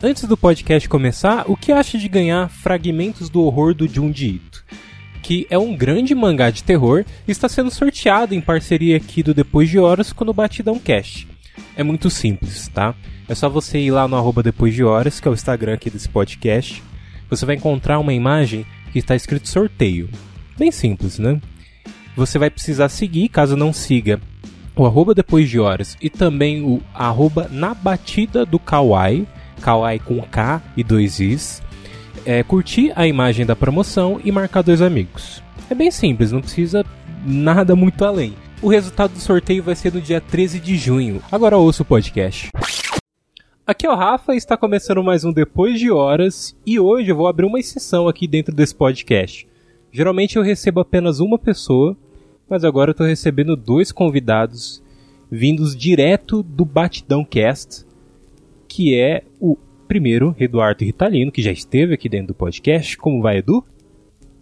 Antes do podcast começar, o que acha de ganhar Fragmentos do Horror do Junji Ito? Que é um grande mangá de terror e está sendo sorteado em parceria aqui do Depois de Horas com o Batidão Cast. É muito simples, tá? É só você ir lá no arroba Depois de Horas, que é o Instagram aqui desse podcast. Você vai encontrar uma imagem que está escrito sorteio. Bem simples, né? Você vai precisar seguir, caso não siga, o arroba depois de horas e também o arroba na batida do Kawaii, Kawaii com K e dois Is, é, curtir a imagem da promoção e marcar dois amigos. É bem simples, não precisa nada muito além. O resultado do sorteio vai ser no dia 13 de junho. Agora ouça o podcast. Aqui é o Rafa está começando mais um Depois de Horas e hoje eu vou abrir uma exceção aqui dentro desse podcast. Geralmente eu recebo apenas uma pessoa, mas agora eu estou recebendo dois convidados vindos direto do Batidão Cast, que é o primeiro, Eduardo Ritalino, que já esteve aqui dentro do podcast. Como vai, Edu?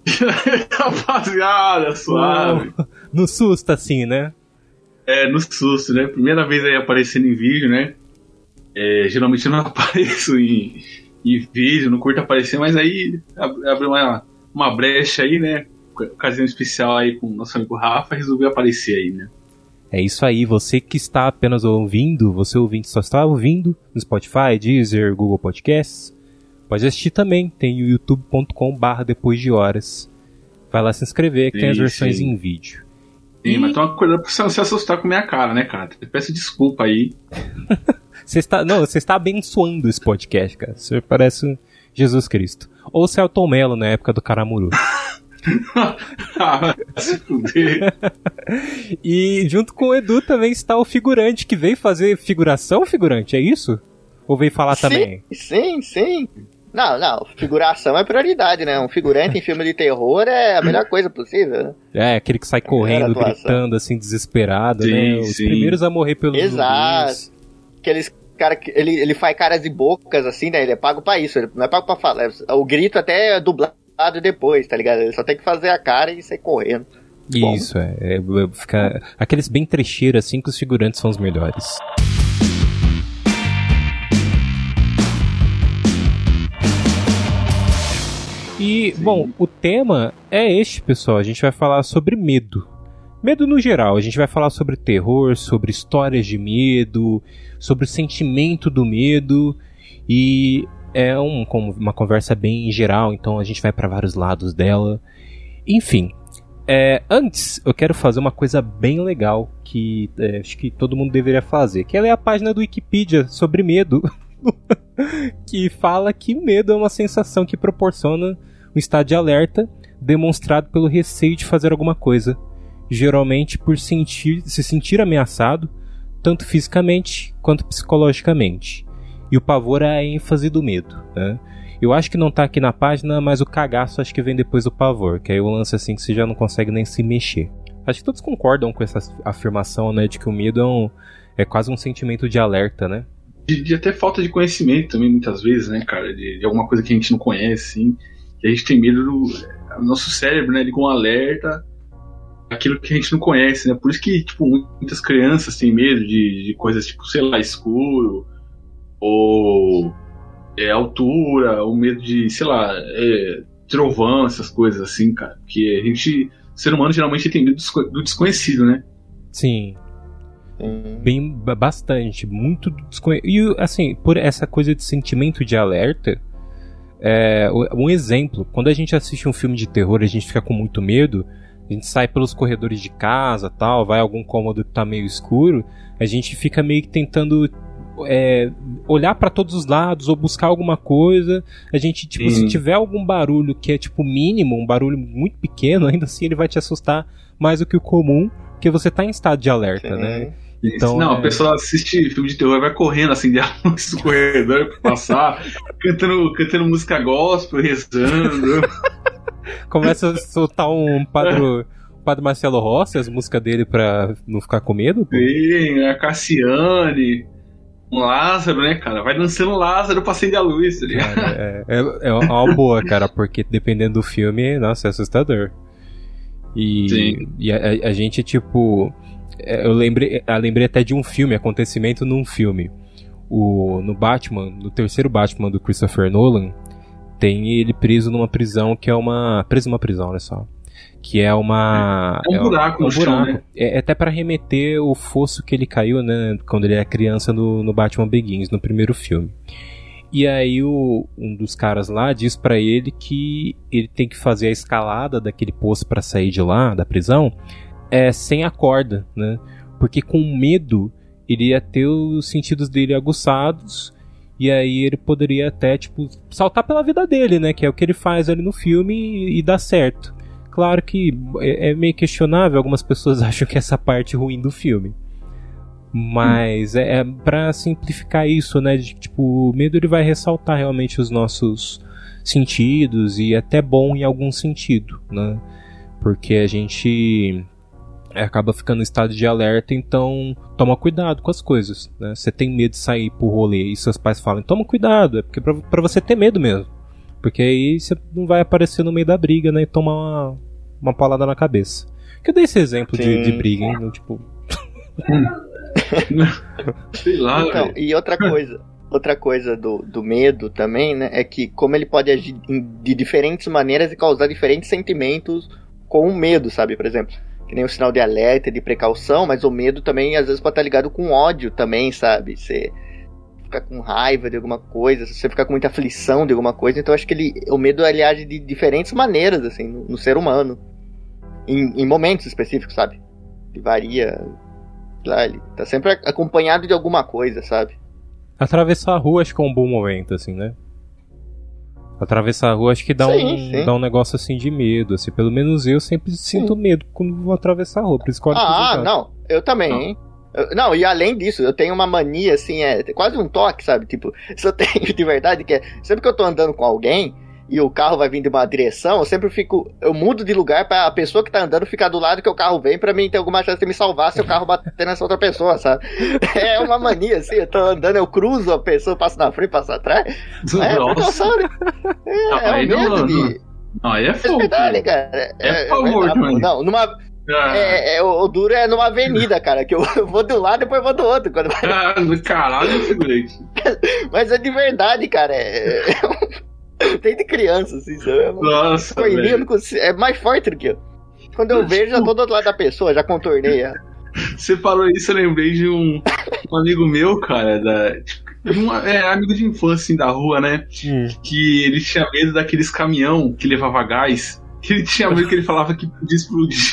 Rapaziada, suave. No susto, assim, né? É, no susto, né? Primeira vez aí aparecendo em vídeo, né? É, geralmente eu não apareço em, em vídeo, não curto aparecer, mas aí abriu uma, uma brecha aí, né? Ocasião especial aí com o nosso amigo Rafa, resolveu aparecer aí, né? É isso aí, você que está apenas ouvindo, você ouvinte só está ouvindo no Spotify, Deezer, Google Podcasts, pode assistir também, tem o youtube.com barra depois de horas. Vai lá se inscrever, que sim, tem as versões sim. em vídeo. Sim, e... mas toma cuidado pra você não se assustar com minha cara, né, cara? Eu peço desculpa aí. você está, não, você está abençoando esse podcast, cara. Você parece Jesus Cristo. Ou Celton Mello na época do Caramuru. Ah, e junto com o Edu também está o figurante que veio fazer figuração, figurante, é isso? Ou veio falar sim, também? Sim, sim. Não, não, figuração é prioridade, né? Um figurante em filme de terror é a melhor coisa possível, né? É, aquele que sai correndo, gritando, assim, desesperado, sim, né? Os sim. primeiros a morrer pelos Exato. Zumbis. Aqueles cara que ele, ele faz caras e bocas, assim, né? Ele é pago pra isso, ele não é pago pra falar. O grito até é dublado depois, tá ligado? Ele só tem que fazer a cara e sair correndo. Isso, Bom. é, é, fica, Aqueles bem trecheiros, assim, que os figurantes são os melhores. E, Sim. bom, o tema é este, pessoal. A gente vai falar sobre medo. Medo no geral. A gente vai falar sobre terror, sobre histórias de medo, sobre o sentimento do medo. E é um, uma conversa bem geral, então a gente vai para vários lados dela. Enfim, é, antes eu quero fazer uma coisa bem legal que é, acho que todo mundo deveria fazer, que é a página do Wikipedia sobre medo. que fala que medo é uma sensação que proporciona um estado de alerta demonstrado pelo receio de fazer alguma coisa, geralmente por sentir, se sentir ameaçado, tanto fisicamente quanto psicologicamente. E o pavor é a ênfase do medo, né? Eu acho que não tá aqui na página, mas o cagaço acho que vem depois do pavor, que aí o lance assim que você já não consegue nem se mexer. Acho que todos concordam com essa afirmação, né, de que o medo é, um, é quase um sentimento de alerta, né? De, de até falta de conhecimento também, muitas vezes, né, cara? De, de, alguma coisa que a gente não conhece, assim. E a gente tem medo do. nosso cérebro, né, liga um alerta aquilo que a gente não conhece, né? Por isso que, tipo, muitas crianças têm medo de, de coisas, tipo, sei lá, escuro, ou é, altura, o medo de, sei lá, é, trovão, essas coisas assim, cara. Que a gente, ser humano, geralmente tem medo do desconhecido, né? Sim. Bem, bastante, muito desconhecido. E, assim, por essa coisa de sentimento de alerta, é, um exemplo, quando a gente assiste um filme de terror a gente fica com muito medo, a gente sai pelos corredores de casa, tal, vai a algum cômodo que tá meio escuro, a gente fica meio que tentando é, olhar para todos os lados ou buscar alguma coisa. A gente, tipo, uhum. se tiver algum barulho que é, tipo, mínimo, um barulho muito pequeno, ainda assim ele vai te assustar mais do que o comum, porque você tá em estado de alerta, Sim. né? Então, não, é... a pessoa assiste filme de terror vai correndo assim de luz do corredor pra passar, cantando, cantando música gospel, rezando. Começa a soltar um padre, padre Marcelo Rossi, as músicas dele pra não ficar com medo. Pô. Sim, a Cassiane um Lázaro, né, cara? Vai dançando Lázaro pra acender a luz, tá ligado? é, é, é uma boa, cara, porque dependendo do filme, nossa, é assustador. E, Sim. e a, a, gente, tipo. É, eu lembrei, eu lembrei até de um filme, acontecimento num filme. o, no Batman, no terceiro Batman do Christopher Nolan, tem ele preso numa prisão que é uma. Preso numa prisão, olha só. Que é uma. É um buraco é no um chão, buraco. né? É, é até pra remeter o fosso que ele caiu, né? Quando ele era criança no, no Batman Begins, no primeiro filme. E aí o, um dos caras lá diz pra ele que ele tem que fazer a escalada daquele poço pra sair de lá, da prisão, é sem a corda, né? Porque com medo ele ia ter os sentidos dele aguçados e aí ele poderia até, tipo, saltar pela vida dele, né? Que é o que ele faz ali no filme e, e dá certo. Claro que é, é meio questionável, algumas pessoas acham que essa parte ruim do filme. Mas é, é para simplificar isso, né? De, tipo, o medo ele vai ressaltar realmente os nossos sentidos e é até bom em algum sentido, né? Porque a gente acaba ficando em estado de alerta, então toma cuidado com as coisas, né? Você tem medo de sair pro rolê e seus pais falam, toma cuidado, é porque pra, pra você ter medo mesmo. Porque aí você não vai aparecer no meio da briga, né? E tomar uma, uma paulada na cabeça. Que eu dei esse exemplo de, de briga, hein? no, Tipo, Sei lá, Então, e outra coisa, outra coisa do, do medo também, né, é que como ele pode agir de diferentes maneiras e causar diferentes sentimentos com o medo, sabe? Por exemplo, que nem o sinal de alerta, de precaução, mas o medo também às vezes pode estar ligado com ódio também, sabe? Você ficar com raiva de alguma coisa, você ficar com muita aflição de alguma coisa, então acho que ele, o medo ele age de diferentes maneiras, assim, no, no ser humano. Em, em momentos específicos, sabe? Ele varia. Lá, ele tá sempre acompanhado de alguma coisa, sabe? atravessar a rua acho que é um bom momento, assim, né? Atravessar a rua acho que dá, Sim, um, sim. dá um negócio assim de medo, assim. Pelo menos eu sempre sinto medo quando vou atravessar a rua, por isso que eu Ah, não, eu também, Não. Não, e além disso, eu tenho uma mania, assim, é quase um toque, sabe? Tipo, se eu tenho de verdade, que é sempre que eu tô andando com alguém e o carro vai vindo de uma direção, eu sempre fico. Eu mudo de lugar pra a pessoa que tá andando ficar do lado que o carro vem pra mim ter alguma chance de me salvar se o carro bater nessa outra pessoa, sabe? É uma mania, assim, eu tô andando, eu cruzo a pessoa, passo na frente, passo atrás. É, Nossa. precaução, né? É, Não, é não, medo não, de. Não, aí é É fogo. verdade, cara. É favor verdade, também. pô. Não, numa, Ah, é, é, o duro é numa avenida, cara, que eu, eu vou de um lado e depois vou do outro. Quando... ah, caralho. Mas é de verdade, cara. É, é um- Tem de criança, assim, sabe? É Nossa, consigo- é mais forte do que eu. Quando eu vejo, já tô do outro lado da pessoa, já contornei. Você falou isso, eu lembrei de um, um amigo meu, cara, da. uma- é, amigo de infância, assim, da rua, né? Hum. Que ele tinha medo daqueles caminhão que levava gás. Que ele tinha medo que ele falava que podia explodir.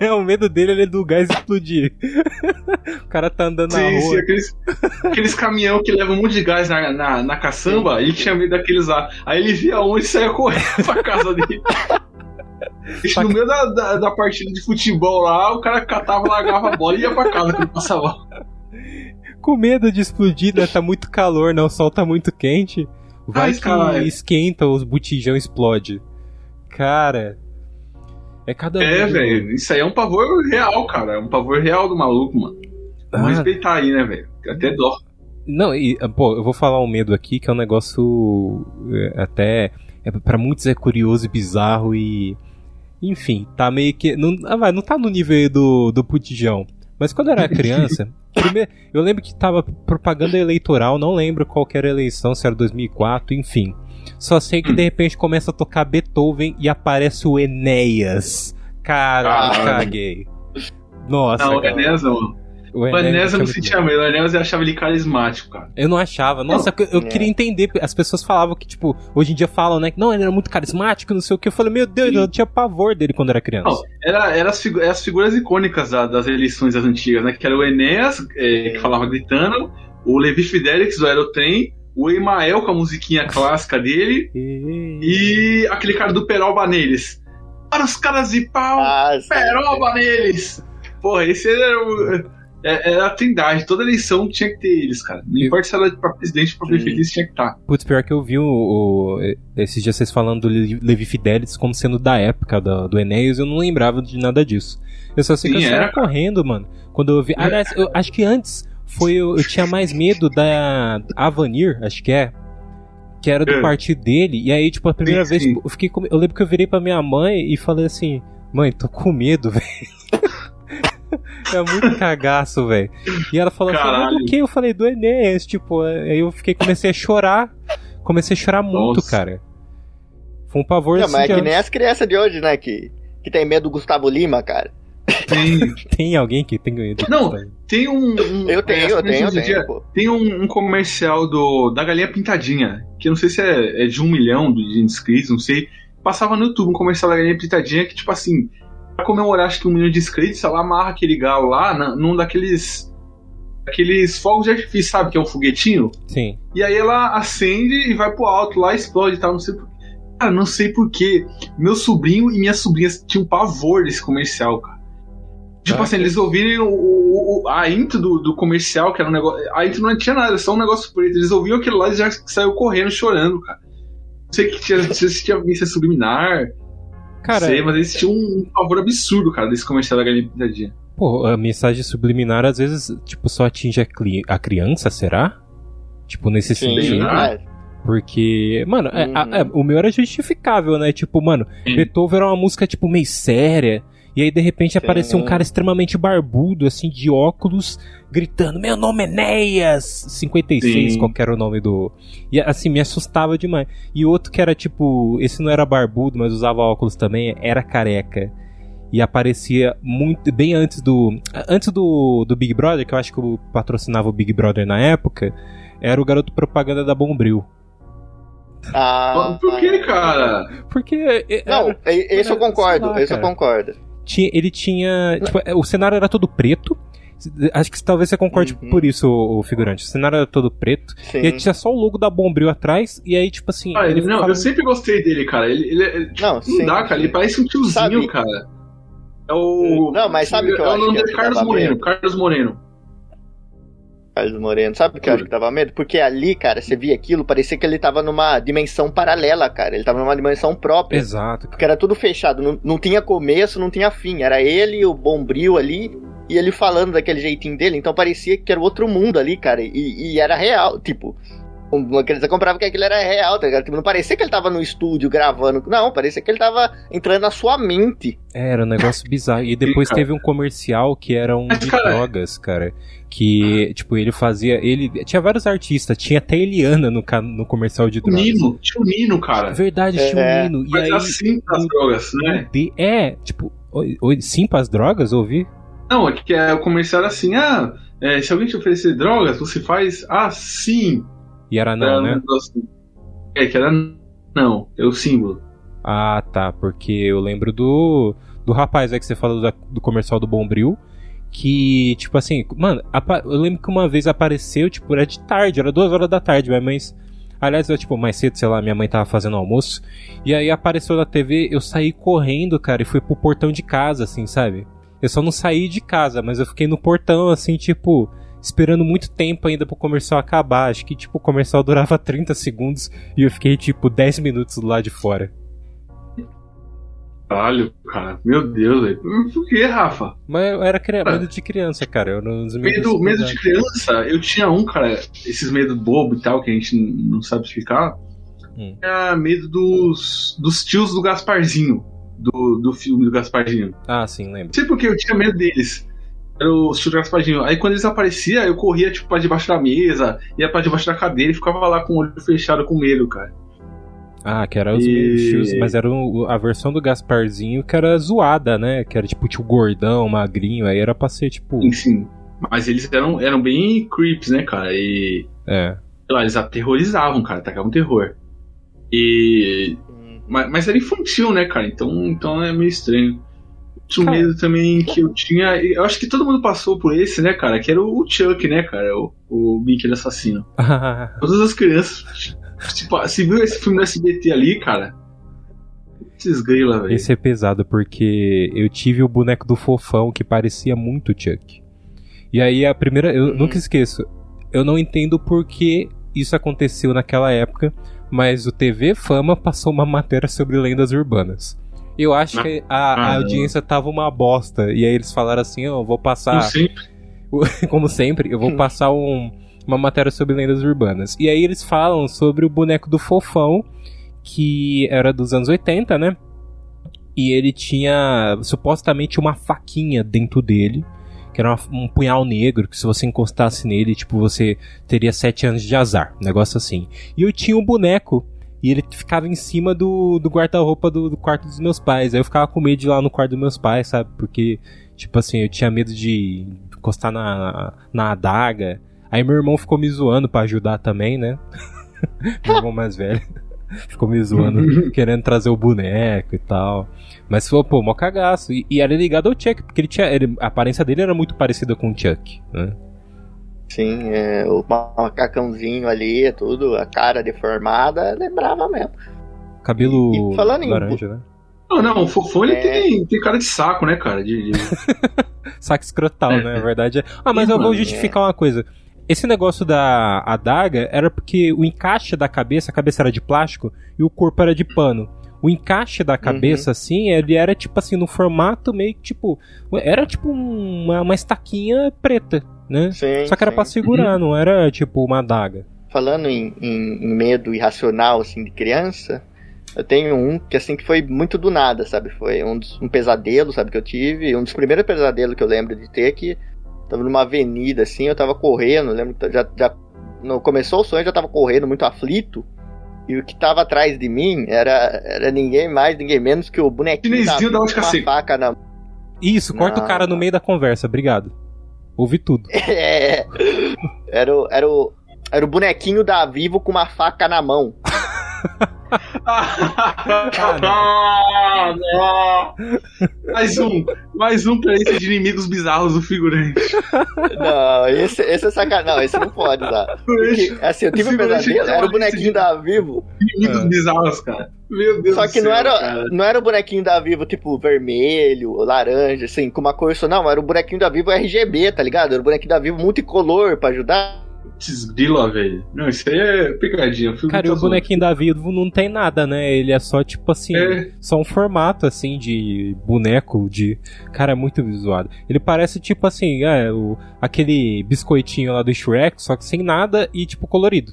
É, o medo dele é do gás explodir. o cara tá andando na Sim, rua. sim, aqueles, aqueles caminhão que levam um monte de gás na, na, na caçamba, ele tinha medo daqueles lá. Aí ele via onde e saia correndo pra casa dele. Isso no meio da, da, da partida de futebol lá, o cara catava, largava a bola e ia pra casa quando passava. Com medo de explodir, né? Tá muito calor, né? O sol tá muito quente. Vai Ai, que caralho. esquenta, os botijão explode. Cara. É cada É, velho, isso aí é um pavor real, cara. É um pavor real do maluco, mano. Vamos Ah, respeitar aí, né, velho? Até dó. Não, e, ah, pô, eu vou falar um medo aqui que é um negócio é, até. É, para muitos é curioso e bizarro e. Enfim, tá meio que. Não, ah, vai, não tá no nível do, do putijão. Mas quando eu era criança, primeiro, eu lembro que tava propaganda eleitoral, não lembro qual que era a eleição, se era 2004, enfim. Só sei que de repente começa a tocar Beethoven e aparece o Enéas. Cara, Ah. caguei. Nossa, Não, o cara. Enéas não. O Enéas eu não sentia medo. O Enéas eu achava ele carismático, cara. eu não achava. Nossa, eu, eu É. queria entender. As pessoas falavam que, tipo, hoje em dia falam, né? que Não, ele era muito carismático, não sei o que. Eu falei, meu Deus, eu tinha pavor dele quando era criança. Não, era, era as, figu- as figuras icônicas da- das eleições das antigas, né? Que era o Enéas, é, que falava gritando, o Levi Fidelix do Aerotrem, o Emael com a musiquinha clássica dele, E... aquele cara do Peroba neles. Para os caras de pau, Ah, sim. Peroba neles! Porra, esse era o. é- Era a trindade, toda eleição tinha que ter eles, cara. Não importa se era pra presidente ou pra prefeito, tinha que estar. Putz, pior que eu vi o, o- esses dias vocês falando do Le- Levi Fidelis como sendo da época do, do Enéas, eu não lembrava de nada disso. Eu só sei que eu era. correndo, mano. Quando eu vi. Aliás, eu acho que antes foi eu, eu tinha mais medo da Avanir, acho que é. Que era do É. partido dele. E aí, tipo, a primeira Sim, vez sim. eu fiquei com, Eu lembro que eu virei pra minha mãe e falei assim: Mãe, tô com medo, velho. é muito cagaço, velho. E ela falou Caralho. assim, "Mas do que? Eu falei, do Enéas, tipo, aí eu fiquei, comecei a chorar. Comecei a chorar muito, Nossa. cara. Foi um pavor Não, assim, mas é de que antes. nem as crianças de hoje, né? Que, que tem medo do Gustavo Lima, cara. Tem, Tem alguém que tem ganho de Não. tem um. um- Eu tenho, eu tenho, eu dia, tenho. Tem um, um comercial do, da Galinha Pintadinha, que eu não sei se é, é de um milhão de inscritos, não sei. Passava no YouTube um comercial da Galinha Pintadinha que, tipo assim, pra comemorar acho que um milhão de inscritos, ela amarra aquele galo lá na, num daqueles. Aqueles fogos de artifício, sabe? Que é um foguetinho. Sim. E aí ela acende e vai pro alto lá, explode e tal, não sei por Cara, não sei porquê. Meu sobrinho e minha sobrinha tinham pavor desse comercial, cara. Tipo Ah, assim, eles ouviram o, o- o- a intro do, do comercial, que era um negócio. A intro não tinha nada, era só um negócio preto. Eles ouviram aquilo lá e já saiu correndo, chorando, cara. Não sei que tinha, se tinha visto subliminar, Cara, sei, mas eles tinham um pavor absurdo, cara, desse comercial da galinha pintadinha. pô, a mensagem subliminar às vezes, tipo, só atinge a, cli- a criança, será? Tipo, nesse Sim, sentido. Mas- Porque, mano, é- a- Uhum. é, o meu era justificável, né? Tipo, mano, Sim. Beethoven era uma música, tipo, meio séria. E aí, de repente, Sim. apareceu um cara extremamente barbudo, assim, de óculos, gritando: Meu nome é Enéas! 56, Sim. qual que era o nome do. E assim, me assustava demais. E outro que era, tipo, esse não era barbudo, mas usava óculos também, era careca. E aparecia muito. Bem antes do. Antes do, do Big Brother, que eu acho que eu patrocinava o Big Brother na época, era o garoto propaganda da Bombril. Ah, Por que, cara? Porque. é, Não, era- e- esse eu concordo, lá, esse eu concordo. Tinha, ele tinha. Tipo, é, o cenário era todo preto. Acho que talvez você concorde Uhum. por isso, o, o figurante. O cenário era todo preto. Sim. E aí tinha só o logo da Bombril atrás. E aí, tipo assim. Ah, ele- não, ficava- eu sempre gostei dele, cara. Ele, ele, ele- Não, não sim. dá, cara. Ele parece um tiozinho, Sabe- cara. É o. Não, mas sabe o que eu é acho o nome dele? Carlos Moreno. Carlos Moreno. Carlos Moreno. Sabe por que eu acho que dava medo? Porque ali, cara, você via aquilo, parecia que ele tava numa dimensão paralela, cara. Ele tava numa dimensão própria. Exato. Porque era tudo fechado, não, não tinha começo, não tinha fim. Era ele, o Bombril ali, e ele falando daquele jeitinho dele. Então parecia que era outro mundo ali, cara. E, e era real, tipo. Uma criança comprava que aquilo era real, tá ligado? Tipo, não parecia que ele tava no estúdio gravando. Não, parecia que ele tava entrando na sua mente. É, Era um negócio bizarro. E depois teve um comercial que era um Mas, de drogas, cara. Que, tipo, ele fazia. Ele. Tinha vários artistas. Tinha até Eliana no, ca- no comercial de drogas. Nino. Tinha o Nino, cara. Verdade, tinha É. um Nino. E Mas aí. assim as drogas, né? de- É, tipo. Sim, pras drogas, ouvi? Não, é que é, o comercial era assim, ah, é, se alguém te oferecer drogas, você faz assim. E era Era não, um né? É, que era não, é o símbolo. Ah, tá, porque eu lembro do do rapaz aí que você falou da- do comercial do Bombril, que, tipo assim, mano, eu lembro que uma vez apareceu, tipo, era de tarde, era duas horas da tarde, minha mãe, aliás, eu, tipo, mais cedo, sei lá, minha mãe tava fazendo almoço, e aí apareceu na TV, eu saí correndo, cara, e fui pro portão de casa, assim, sabe? Eu só não saí de casa, mas eu fiquei no portão, assim, tipo, esperando muito tempo ainda pro comercial acabar. Acho que, tipo, o comercial durava 30 segundos e eu fiquei, tipo, 10 minutos do lado de fora. Caralho, cara, meu Deus, velho. Por que, Rafa? Mas eu era cri... Medo de criança, cara. Eu não Medo, medo de criança, eu tinha um, cara, esses medos bobo e tal, que a gente não sabe explicar. Hum. Tinha medo dos, dos tios do Gasparzinho, do, do filme do Gasparzinho. Ah, sim, lembro. Não sei porque eu tinha medo deles. Era o tio do Gasparzinho. Aí quando eles apareciam, eu corria, tipo, pra debaixo da mesa, ia pra debaixo da cadeira e ficava lá com o olho fechado com medo, cara. Ah, que era os E- tios, mas era a versão do Gasparzinho que era zoada, né? Que era tipo tio gordão, magrinho, aí era pra ser tipo. Sim, sim. Mas eles eram, eram bem creeps, né, cara? E. É. sei lá, eles aterrorizavam, cara, atacavam terror. E. Mas, mas era infantil, né, cara? Então, então é meio estranho. Outro Cara. medo também que eu tinha. Eu acho que todo mundo passou por esse, né, cara? Que era o Chuck, né, cara? O, o brinquedo assassino. Todas as crianças. Tipo, se viu esse filme no SBT ali, cara. Esses grila, velho. Esse é pesado porque eu tive o boneco do fofão que parecia muito Chuck. E aí a primeira. Eu Uhum. nunca esqueço. Eu não entendo por que isso aconteceu naquela época, mas o TV Fama passou uma matéria sobre lendas urbanas. Eu acho que a, a Ah, audiência tava uma bosta. E aí eles falaram assim: eu vou passar. Como sempre. como sempre, eu vou passar um- uma matéria sobre lendas urbanas. E aí eles falam sobre o boneco do fofão, que era dos anos 80, né? E ele tinha supostamente uma faquinha dentro dele. que era um punhal negro, que se você encostasse nele, tipo, você teria sete anos de azar, um negócio assim. E eu tinha um boneco, e ele ficava em cima do, do guarda-roupa do, do, quarto dos meus pais. Aí eu ficava com medo de ir lá no quarto dos meus pais, sabe? Porque, tipo assim, eu tinha medo de encostar na, na adaga. Aí meu irmão ficou me zoando para ajudar também, né? meu irmão mais velho. ficou me zoando, querendo trazer o boneco e tal. Mas foi, pô, mó cagaço. E, e, era ligado ao Chuck, porque ele tinha. Ele, a aparência dele era muito parecida com o Chuck, né? Sim, é, o macacãozinho ali, tudo, a cara deformada, lembrava mesmo. Cabelo e, falando laranja, em... né? Não, não, o Folha é... tem, tem cara de saco, né, cara? De, de... saco escrotal, é. né? A verdade é. Ah, mas eu vou justificar uma coisa. Esse negócio da adaga era porque o encaixe da cabeça, a cabeça era de plástico e o corpo era de pano. O encaixe da cabeça, uhum. assim, ele era tipo assim, no formato meio que tipo. Era tipo uma, uma estaquinha preta, né? Sim, Só que era sim. pra segurar, uhum. não era tipo uma adaga. Falando em, em, em, medo irracional, assim, de criança, eu tenho um que, assim, que foi muito do nada, sabe? Foi um, dos, um pesadelo, sabe, que eu tive. Um dos primeiros pesadelos que eu lembro de ter, que tava numa avenida, assim, eu tava correndo, lembro que já, já no, começou o sonho, eu já tava correndo muito aflito. E o que tava atrás de mim era, era ninguém mais, ninguém menos que o bonequinho da, da com uma faca na Isso, corta não, o cara no meio da conversa, obrigado. Ouvi tudo. É. Era o, era o, era o bonequinho da Vivo com uma faca na mão. Ah, não. Mais um. Mais um pra esse de inimigos bizarros do figurante. Não, esse, esse é sacanagem. Não, esse não pode dar. Porque, assim, eu tive um pesadelo, era o bonequinho da Vivo. Inimigos é. bizarros, cara. Meu Deus Só que não, céu, era, não era o bonequinho da Vivo, tipo, vermelho, laranja, assim, com uma cor só. Não, era o bonequinho da Vivo RGB, tá ligado? Era o bonequinho da Vivo multicolor pra ajudar. Desgrila, velho. Não, isso aí é picadinha. Cara, e o bonequinho da Vivo não tem nada, né? Ele é só, tipo assim, é. só um formato, assim, de boneco, de... Cara, é muito visuado. Ele parece, tipo assim, é, o, aquele biscoitinho lá do Shrek, só que sem nada e, tipo, colorido.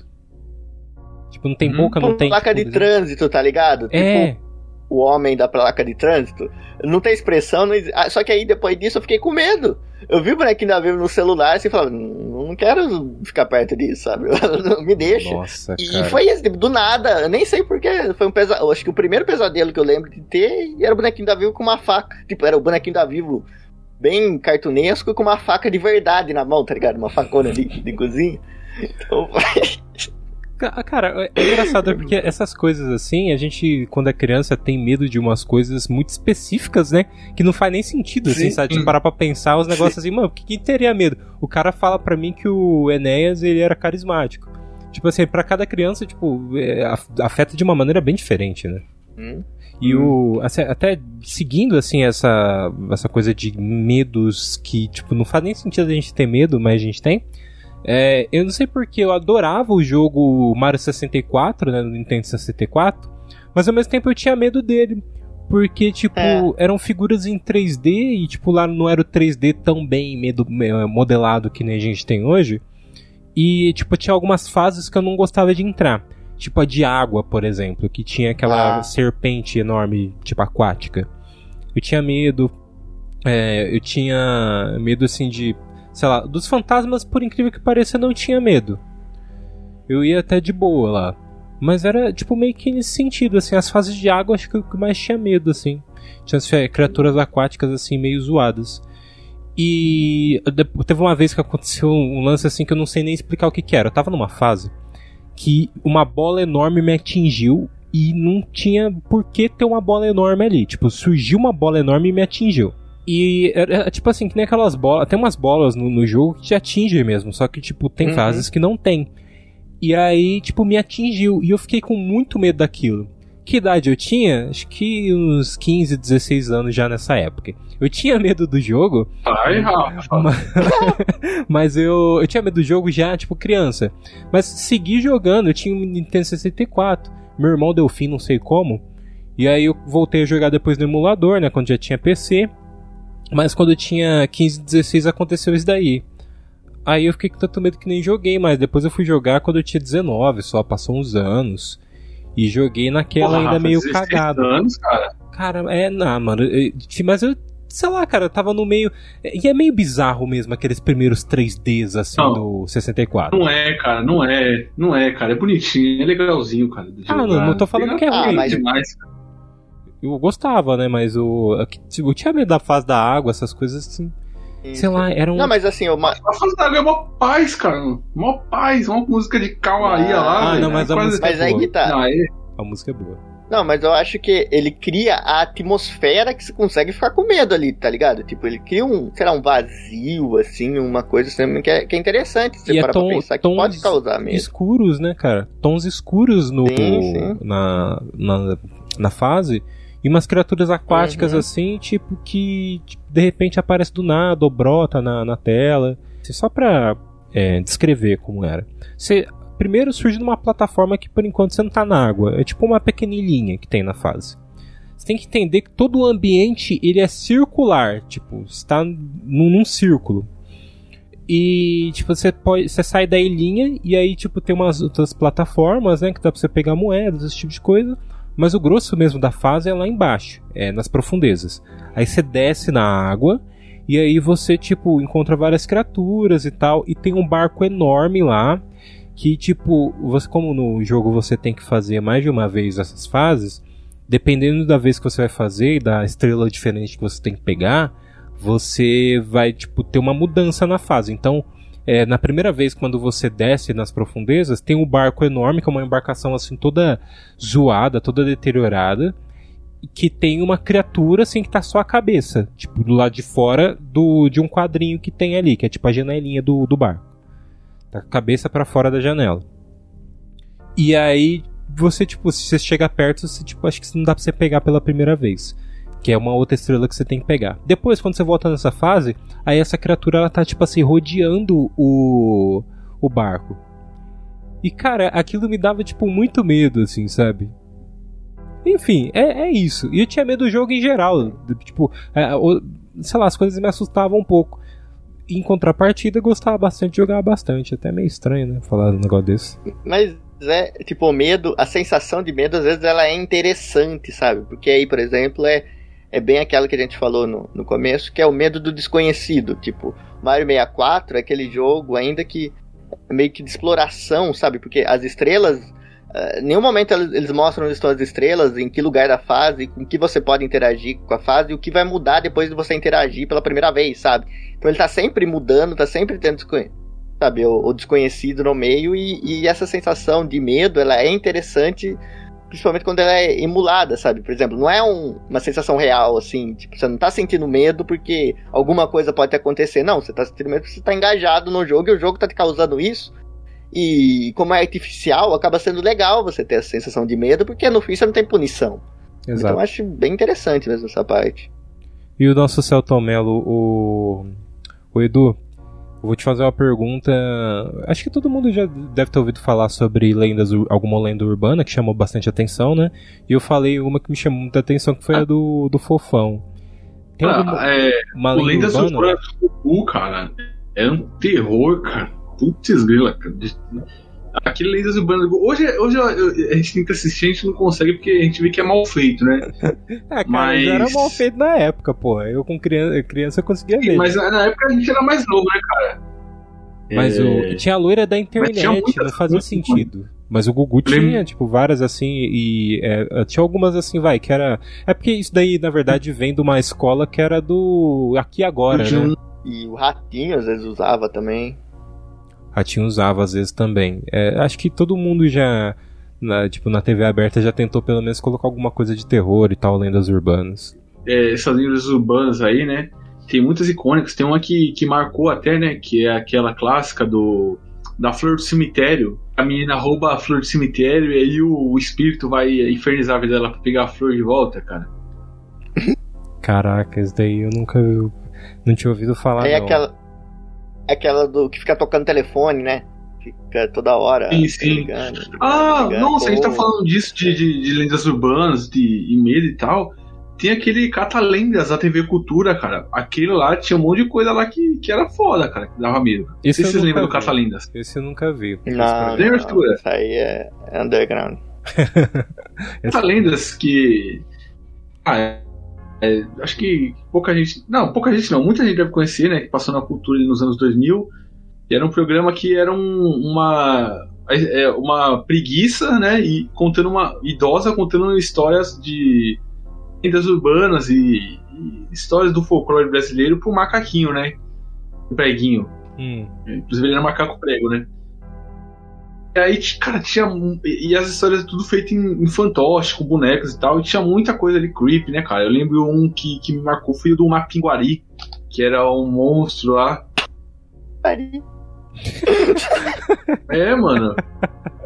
Tipo, não tem hum. boca, não tem... Placa tipo, de trânsito, tá ligado? É... Tipo, o homem da placa de trânsito. Não tem expressão, não... Ah, só que aí depois disso eu fiquei com medo. Eu vi o bonequinho da Vivo no celular assim, e falava, não quero ficar perto disso, sabe? Me deixa. Nossa, e cara. foi esse, tipo, do nada, eu nem sei porquê. Foi um pesadelo. Acho que o primeiro pesadelo que eu lembro de ter era o bonequinho da Vivo com uma faca. Tipo, era o bonequinho da Vivo bem cartunesco com uma faca de verdade na mão, tá ligado? Uma facona de, de cozinha. Então foi. Cara, é engraçado porque essas coisas assim, a gente, quando é criança, tem medo de umas coisas muito específicas, né? Que não faz nem sentido, assim, Sim. sabe? De parar pra pensar os negócios Sim. assim, mano, que quem teria medo? O cara fala pra mim que o Enéas, ele era carismático. Tipo assim, pra cada criança, tipo, é, afeta de uma maneira bem diferente, né? Hum. E hum. o. Assim, até seguindo, assim, essa, essa coisa de medos que, tipo, não faz nem sentido a gente ter medo, mas a gente tem. É, eu não sei porque eu adorava o jogo Mario 64, né, no Nintendo 64, mas ao mesmo tempo eu tinha medo dele. Porque, tipo, é. eram figuras em 3D e, tipo, lá não era o 3D tão bem medo, modelado que nem a gente tem hoje. E, tipo, tinha algumas fases que eu não gostava de entrar. Tipo a de água, por exemplo, que tinha aquela ah. serpente enorme, tipo aquática. Eu tinha medo. É, eu tinha medo, assim, de sei lá, dos fantasmas, por incrível que pareça, não tinha medo. Eu ia até de boa lá. Mas era, tipo, meio que nesse sentido, assim, as fases de água acho que eu mais tinha medo, assim. Tinha as criaturas aquáticas, assim, meio zoadas. E teve uma vez que aconteceu um lance assim que eu não sei nem explicar o que, que era. Eu tava numa fase que uma bola enorme me atingiu e não tinha por que ter uma bola enorme ali. Tipo, surgiu uma bola enorme e me atingiu. E é, é, tipo assim, que nem aquelas bolas. Tem umas bolas no, no jogo que te atingem mesmo. Só que, tipo, tem uhum. fases que não tem. E aí, tipo, me atingiu. E eu fiquei com muito medo daquilo. Que idade eu tinha? Acho que uns 15, 16 anos já nessa época. Eu tinha medo do jogo. Ai, Rafa. Mas, mas eu, eu tinha medo do jogo já, tipo, criança. Mas segui jogando. Eu tinha um Nintendo 64. Meu irmão deu fim, não sei como. E aí eu voltei a jogar depois no emulador, né? Quando já tinha PC. Mas quando eu tinha 15, 16 aconteceu isso daí. Aí eu fiquei com tanto medo que nem joguei, mas depois eu fui jogar quando eu tinha 19, só passou uns anos. E joguei naquela Porra, ainda meio cagado. anos, cara? Cara, é, não, mano. Eu, mas eu sei lá, cara, tava no meio. E é meio bizarro mesmo aqueles primeiros 3Ds assim Não. do 64. Não é, cara, não é. Não é, cara. É bonitinho, é legalzinho, cara. Ah, não, não tô falando que é Ah, ruim. mas- demais. Eu gostava, né? Mas o. Eu tinha medo da fase da água, essas coisas assim. Sei lá, era um. Não, mas assim, ma- A fase da água é mó paz, cara. Mó paz, uma música de calmaria Ah, lá. não, velho. mas a Quase- música- mas aí boa. que tá. Não, é- A música é boa. Não, mas eu acho que ele cria a atmosfera que você consegue ficar com medo ali, tá ligado? Tipo, ele cria um, sei lá, um vazio, assim, uma coisa assim, que é, que é interessante. Se E você é parar tom- pra pensar que tons pode causar medo. Escuros, né, cara? Tons escuros no, Sim, sim. Na, na, na fase. E umas criaturas aquáticas Uhum. assim, tipo, que tipo, de repente aparece do nada ou brota na, na tela. Assim, Só pra é, descrever como era. Você primeiro surge numa plataforma que por enquanto você não tá na água. É tipo uma pequenininha que tem na fase. Você tem que entender que todo o ambiente ele é circular, tipo, está num, num círculo. E tipo, você pode, você sai da ilhinha e aí tipo tem umas outras plataformas, né, que dá pra você pegar moedas, esse tipo de coisa. Mas o grosso mesmo da fase é lá embaixo, é nas profundezas. Aí você desce na água e aí você tipo encontra várias criaturas e tal e tem um barco enorme lá que tipo, você como no jogo você tem que fazer mais de uma vez essas fases, dependendo da vez que você vai fazer e da estrela diferente que você tem que pegar, você vai tipo ter uma mudança na fase. Então, é, na primeira vez quando você desce nas profundezas, tem um barco enorme que é uma embarcação assim toda zoada, toda deteriorada, que tem uma criatura assim que tá só a cabeça, tipo do lado de fora do de um quadrinho que tem ali, que é tipo a janelinha do, do barco. Tá com a cabeça para fora da janela. E aí você tipo, se você chega perto, você tipo acho que não dá pra você pegar pela primeira vez que é uma outra estrela que você tem que pegar. Depois, quando você volta nessa fase, aí essa criatura ela tá tipo assim rodeando o o barco. E cara, aquilo me dava tipo muito medo assim, sabe? Enfim, é, é isso. E eu tinha medo do jogo em geral. Tipo, é, sei lá, as coisas me assustavam um pouco. Em contrapartida, gostava bastante de jogar bastante. Até meio estranho, né? Falar um negócio desse. Mas é, tipo, o medo, a sensação de medo, às vezes, ela é interessante, sabe? Porque aí, por exemplo, é, é bem aquela que a gente falou no, no começo, que é o medo do desconhecido. Tipo, Mario 64 é aquele jogo ainda que é meio que de exploração, sabe? Porque as estrelas. Em nenhum momento eles mostram onde estão as estrelas, em que lugar da fase, com que você pode interagir com a fase e o que vai mudar depois de você interagir pela primeira vez, sabe? Então ele tá sempre mudando, tá sempre tendo sabe, o, o desconhecido no meio e, e essa sensação de medo, ela é interessante, principalmente quando ela é emulada, sabe? Por exemplo, não é um- uma sensação real, assim, tipo, você não tá sentindo medo porque alguma coisa pode acontecer, não, você tá sentindo medo porque você tá engajado no jogo e o jogo tá te causando isso. E como é artificial, acaba sendo legal você ter essa sensação de medo, porque no fim você não tem punição. Então eu acho bem interessante mesmo essa parte. E o nosso Celton Mello, o. O Edu, eu vou te fazer uma pergunta. Acho que todo mundo já deve ter ouvido falar sobre lendas, alguma lenda urbana que chamou bastante atenção, né? E eu falei uma que me chamou muita atenção, que foi a do, do Fofão. Tem Ah, alguma é, uma lenda Lendas urbana? Urbanas cara, é um terror, cara. Putz grila, cara. Aquele Lendas Urbanas. Hoje, hoje a gente tenta assistir, a gente não consegue porque a gente vê que é mal feito, né? Ah, cara, Mas- era mal feito na época, pô. Eu com criança, criança eu conseguia ver. Mas na época a gente era mais novo, né, cara? Mas É, o, tinha a loira da internet, muitas não fazia coisas, sentido. Mas o Gugu Lembra- tinha, tipo, várias assim, e é, tinha algumas assim, vai, que era. É porque isso daí, na verdade, vem de uma escola que era do Aqui e Agora, né? E o ratinho às vezes usava também. Ratinho usava às vezes também. É, acho que todo mundo já, na, tipo, na TV aberta já tentou pelo menos colocar alguma coisa de terror e tal, lendas urbanas. é, essas lendas urbanas aí, né? Tem muitas icônicas. Tem uma que, que marcou até, né? Que é aquela clássica do da flor do cemitério. A menina rouba a flor do cemitério e aí o, o espírito vai infernizar a vida dela pra pegar a flor de volta, cara. Caraca, isso daí eu nunca não tinha ouvido falar. Ah, não. aquela. Aquela do que fica tocando telefone, né? Fica toda hora. Sim, sim. ligando, Ah, ligando. nossa, a gente tá Pô, falando disso de, de, de lendas urbanas, de e medo e tal. Tem aquele Catalendas da TV Cultura, cara. Aquele lá tinha um monte de coisa lá que, que era foda, cara, que dava medo. Não Esse sei eu se vocês lembram do. Catalendas. Esse eu nunca vi. Não, Tem não, Arthur. isso aí é é underground. Catalendas que. Ah, é- acho que pouca gente. Não, pouca gente não. Muita gente deve conhecer, né? Que passou na cultura nos anos 2000. E era um programa que era um, uma. é, Uma preguiça, né? E contando uma. idosa contando histórias de lendas urbanas e, e histórias do folclore brasileiro pro macaquinho, né? O preguinho. Hum. Inclusive ele era macaco prego, né? E aí, cara, tinha. E as histórias tudo feito em, em fantoche, com bonecos e tal. E tinha muita coisa ali creepy, né, cara? Eu lembro um que, que me marcou foi o do Mapinguari, que era um monstro lá. Pari. É, mano.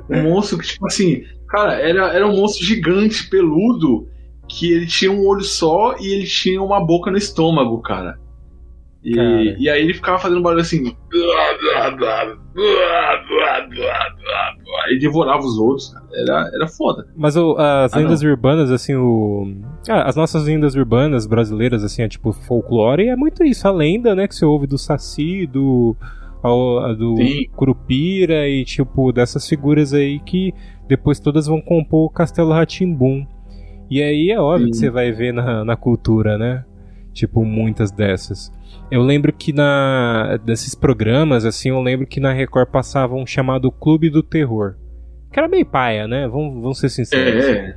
Um monstro que, tipo assim, cara, era, era um monstro gigante, peludo, que ele tinha um olho só e ele tinha uma boca no estômago, cara. E, Cara. e aí ele ficava fazendo barulho assim. E devorava os outros, cara. Era, era foda. Mas o- as Ah, lendas urbanas, assim, o. ah, as nossas lendas urbanas brasileiras, assim, é tipo folclore, é muito isso. A lenda, né, que você ouve do Saci, do. ao- a do Sim. Curupira e, tipo, dessas figuras aí que depois todas vão compor o Castelo Ratimbum. E aí é óbvio Sim. que você vai ver na, na cultura, né? Tipo, muitas dessas. Eu lembro que na desses programas, assim, eu lembro que na Record passava um chamado Clube do Terror. Que era bem paia, né? Vamos, vamos ser sinceros. É.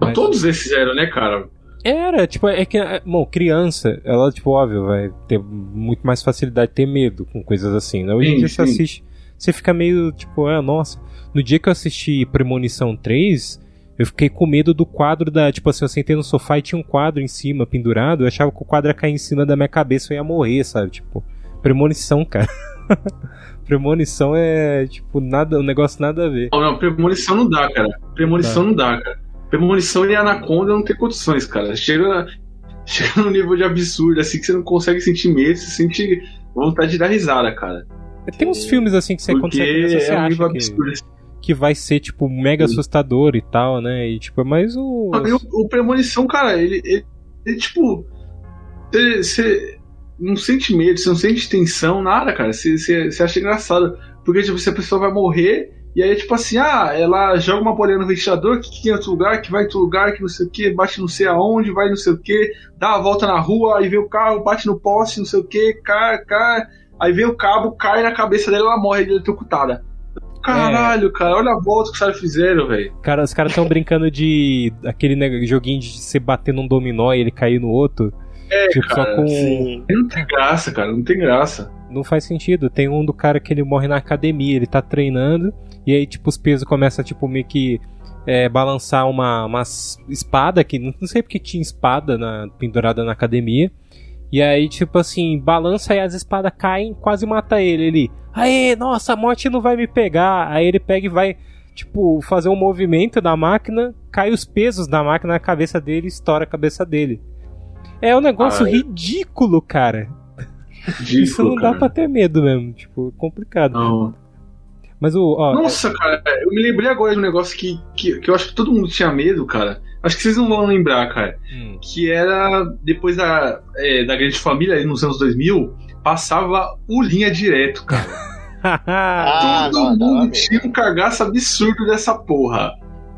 Mas- Todos esses eram, né, cara? Era, tipo, é que, é, bom, criança, ela, tipo, óbvio, vai ter muito mais facilidade de ter medo com coisas assim, né? Hoje em Sim, dia você assiste, você fica meio, tipo, ah, nossa. No dia que eu assisti Premonição 3, eu fiquei com medo do quadro da, tipo assim, eu sentei no sofá e tinha um quadro em cima, pendurado, eu achava que o quadro ia cair em cima da minha cabeça e eu ia morrer, sabe? Tipo, Premonição, cara. Premonição é, tipo, nada, um negócio nada a ver. Não, não, premonição não dá, cara. Premonição Tá. não dá, cara. Premonição e anaconda não tem condições, cara. Chega, chega num nível de absurdo, assim, que você não consegue sentir medo, você sente vontade de dar risada, cara. Tem uns filmes assim que você, quando você é você é um nível acha que... que vai ser, tipo, mega Sim. assustador e tal, né? E, tipo, mas o. E o, o Premonição, cara, ele, ele, ele, tipo. Você, não sente medo, você não sente tensão, nada, cara. Você, acha engraçado. Porque, tipo, se a pessoa vai morrer, e aí, tipo assim, ah, ela joga uma bolinha no ventilador, que, que em outro lugar, que vai em outro lugar, que não sei o que, bate não sei aonde, vai não sei o que, dá a volta na rua, aí vê o carro, bate no poste, não sei o que, cai, cai. Aí vê o cabo, cai na cabeça dela, ela morre de eletrocutada. Caralho, cara, olha a volta que os caras fizeram, velho. Cara, os caras estão brincando de aquele né, joguinho de você bater num dominó e ele cair no outro. É, tipo, cara, com. Sim. Não tem graça, cara, não tem graça. Não faz sentido. Tem um do cara que ele morre na academia, ele tá treinando, e aí, tipo, os pesos começam, tipo, meio que. é, balançar uma, uma espada, que não, não sei porque tinha espada na, pendurada na academia. E aí, tipo assim, balança e as espadas caem, quase mata ele. Ele, aê, nossa, a morte não vai me pegar. Aí ele pega e vai, tipo, fazer um movimento da máquina, cai os pesos da máquina na cabeça dele e estoura a cabeça dele. É um negócio Ai. ridículo, cara. Ridículo, Isso não dá cara. pra ter medo mesmo, tipo, complicado. Não. Mas o, ó, Nossa, cara, eu me lembrei agora de um negócio que, que, que eu acho que todo mundo tinha medo, cara. Acho que vocês não vão lembrar, cara. hum, Que era depois da, é, da Grande Família, ali nos anos 2000, passava o linha direto, cara. Ah, todo não, mundo mesmo. tinha um cagaço absurdo dessa porra.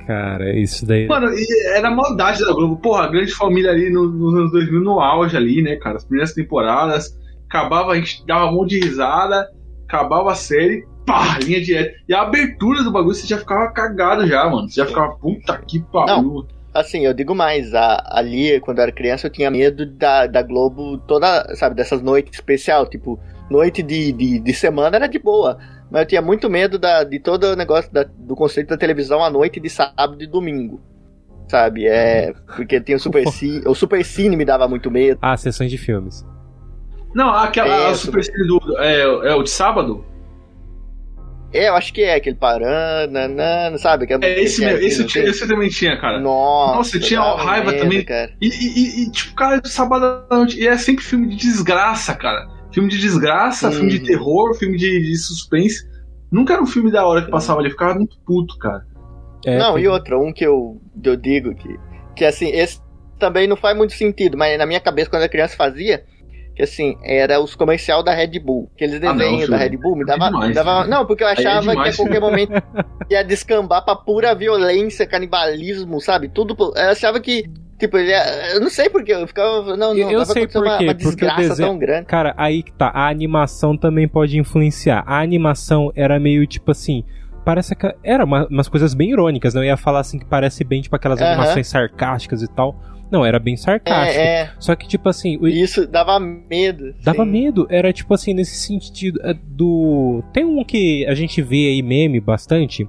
cara, isso daí. Mano, era maldade da Globo. Porra, a Grande Família ali no- nos anos 2000, no auge ali, né, cara? As primeiras temporadas. Acabava, a gente dava um monte de risada, acabava a série, pá, linha direta. E a abertura do bagulho você já ficava cagado já, mano. Você já ficava, puta que pariu. Assim, eu digo mais, a- ali, quando eu era criança, eu tinha medo da, da Globo toda, sabe, dessas noites especial, tipo, noite de, de, de semana era de boa. Mas eu tinha muito medo da, de todo o negócio da- do conceito da televisão à noite de sábado e domingo. Sabe? É. Porque tem o Super Cine. O Super Cine me dava muito medo. Ah, sessões de filmes. Não, aquela É, a Super Cine do. É, é o de sábado? É, eu acho que é aquele paranana, sabe? Que É esse que mesmo. assim, Esse, eu tinha- tem- esse eu também tinha, cara. Nossa, Nossa, eu tinha raiva medo, também. Cara. E, e- e- tipo, cara, sábado à noite. E é sempre filme de desgraça, cara. Filme de desgraça, Uhum. filme de terror, filme de, de suspense. Nunca era um filme da hora que passava ali, eu ficava muito puto, cara. É, não, tem- e outra, um que eu, que eu digo que, que assim, esse também não faz muito sentido, mas na minha cabeça, quando eu era criança, fazia. Que assim, era os comercial da Red Bull. Aqueles Ah, desenhos da filho. Red Bull me É dava. demais, me dava filho. não, porque eu é achava demais, que a qualquer momento ia descambar pra pura violência, canibalismo, sabe? Tudo. Eu achava que Tipo, ele, é- eu não sei porque eu ficava. Não, não, Eu sei por uma, quê, uma porque o desgraça desenho- tão grande. Cara, aí que tá. A animação também pode influenciar. A animação era meio tipo assim. Parece que era uma- umas coisas bem irônicas, não? Eu ia falar assim que parece bem tipo aquelas animações sarcásticas e tal. Não, era bem sarcástico. É, é. Só que, tipo assim, o- Isso dava medo. dava sim. medo. Era tipo assim, nesse sentido é, do. Tem um que a gente vê aí meme bastante.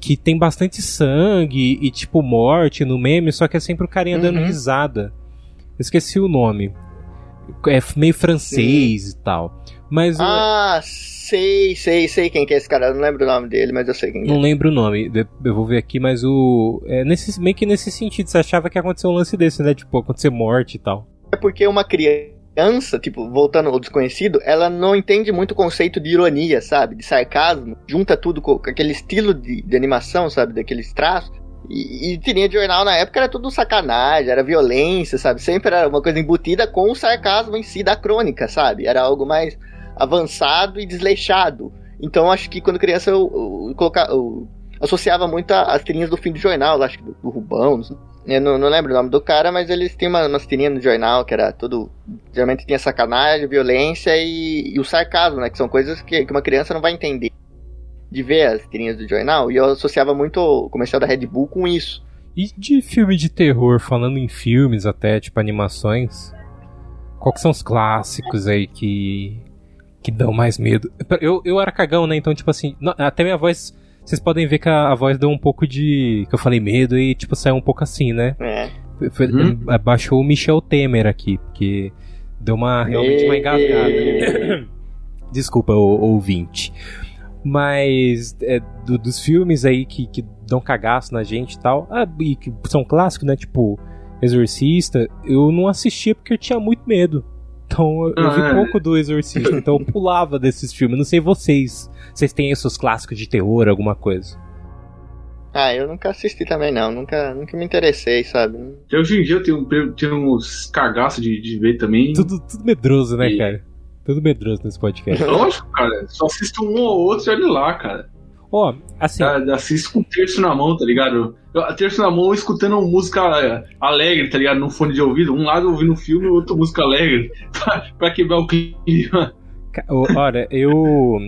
Que tem bastante sangue e, tipo, morte no meme, só que é sempre o carinha dando Uhum. risada. Esqueci o nome. É meio francês e tal. Mas o- Ah, sei, sei, sei quem que é esse cara. Eu não lembro o nome dele, mas eu sei quem que é. Não lembro o nome, eu vou ver aqui, mas o. É nesse, meio que nesse sentido, você achava que ia acontecer um lance desse, né? Tipo, acontecer morte e tal. É porque uma criança, tipo, voltando ao desconhecido, ela não entende muito o conceito de ironia, sabe? De sarcasmo. Junta tudo com, com aquele estilo de, de animação, sabe? Daqueles traços. E, e tirinha de jornal na época era tudo sacanagem, era violência, sabe? Sempre era uma coisa embutida com o sarcasmo em si da crônica, sabe? Era algo mais avançado e desleixado. Então acho que quando criança eu, eu, coloca- eu associava muito as tirinhas do fim do jornal, acho que do, do Rubão. Eu não, não lembro o nome do cara, mas eles tinham uma, umas tirinhas no jornal que era tudo. Geralmente tinha sacanagem, violência e, e o sarcasmo, né? Que são coisas que, que uma criança não vai entender de ver as tirinhas do jornal. E eu associava muito o comercial da Red Bull com isso. E de filme de terror, falando em filmes até, tipo animações, qual que são os clássicos aí que. Que dão mais medo? Eu, eu era cagão, né? Então, tipo assim, não- até minha voz. Vocês podem ver que a, a voz deu um pouco de. que eu falei medo e, tipo, saiu um pouco assim, né? É. Foi- Uhum. Baixou o Michel Temer aqui, porque deu uma realmente uma engasgada. Desculpa, o, ouvinte. Mas é, do- dos filmes aí que, que dão cagaço na gente e tal, ah, e que são clássicos, né? Tipo, Exorcista, eu não assistia porque eu tinha muito medo. Então eu, Ah, vi é. pouco do Exorcista, então eu pulava desses filmes. Não sei vocês. Vocês têm esses clássicos de terror, alguma coisa? Ah, eu nunca assisti também não, nunca, nunca me interessei, sabe? Hoje em dia eu tenho, tenho uns cagaços de, de ver também. Tudo, tudo medroso, né, E- cara? Tudo medroso nesse podcast. Lógico, cara. Só assisto um ou outro e olha lá, cara. Ó, assim, Assisto com o terço na mão, tá ligado? Eu- Terço na mão escutando música é, alegre, tá ligado? No fone de ouvido. Um lado ouvindo filme e outro música alegre. Pra, pra quebrar o clima. O- Olha, eu.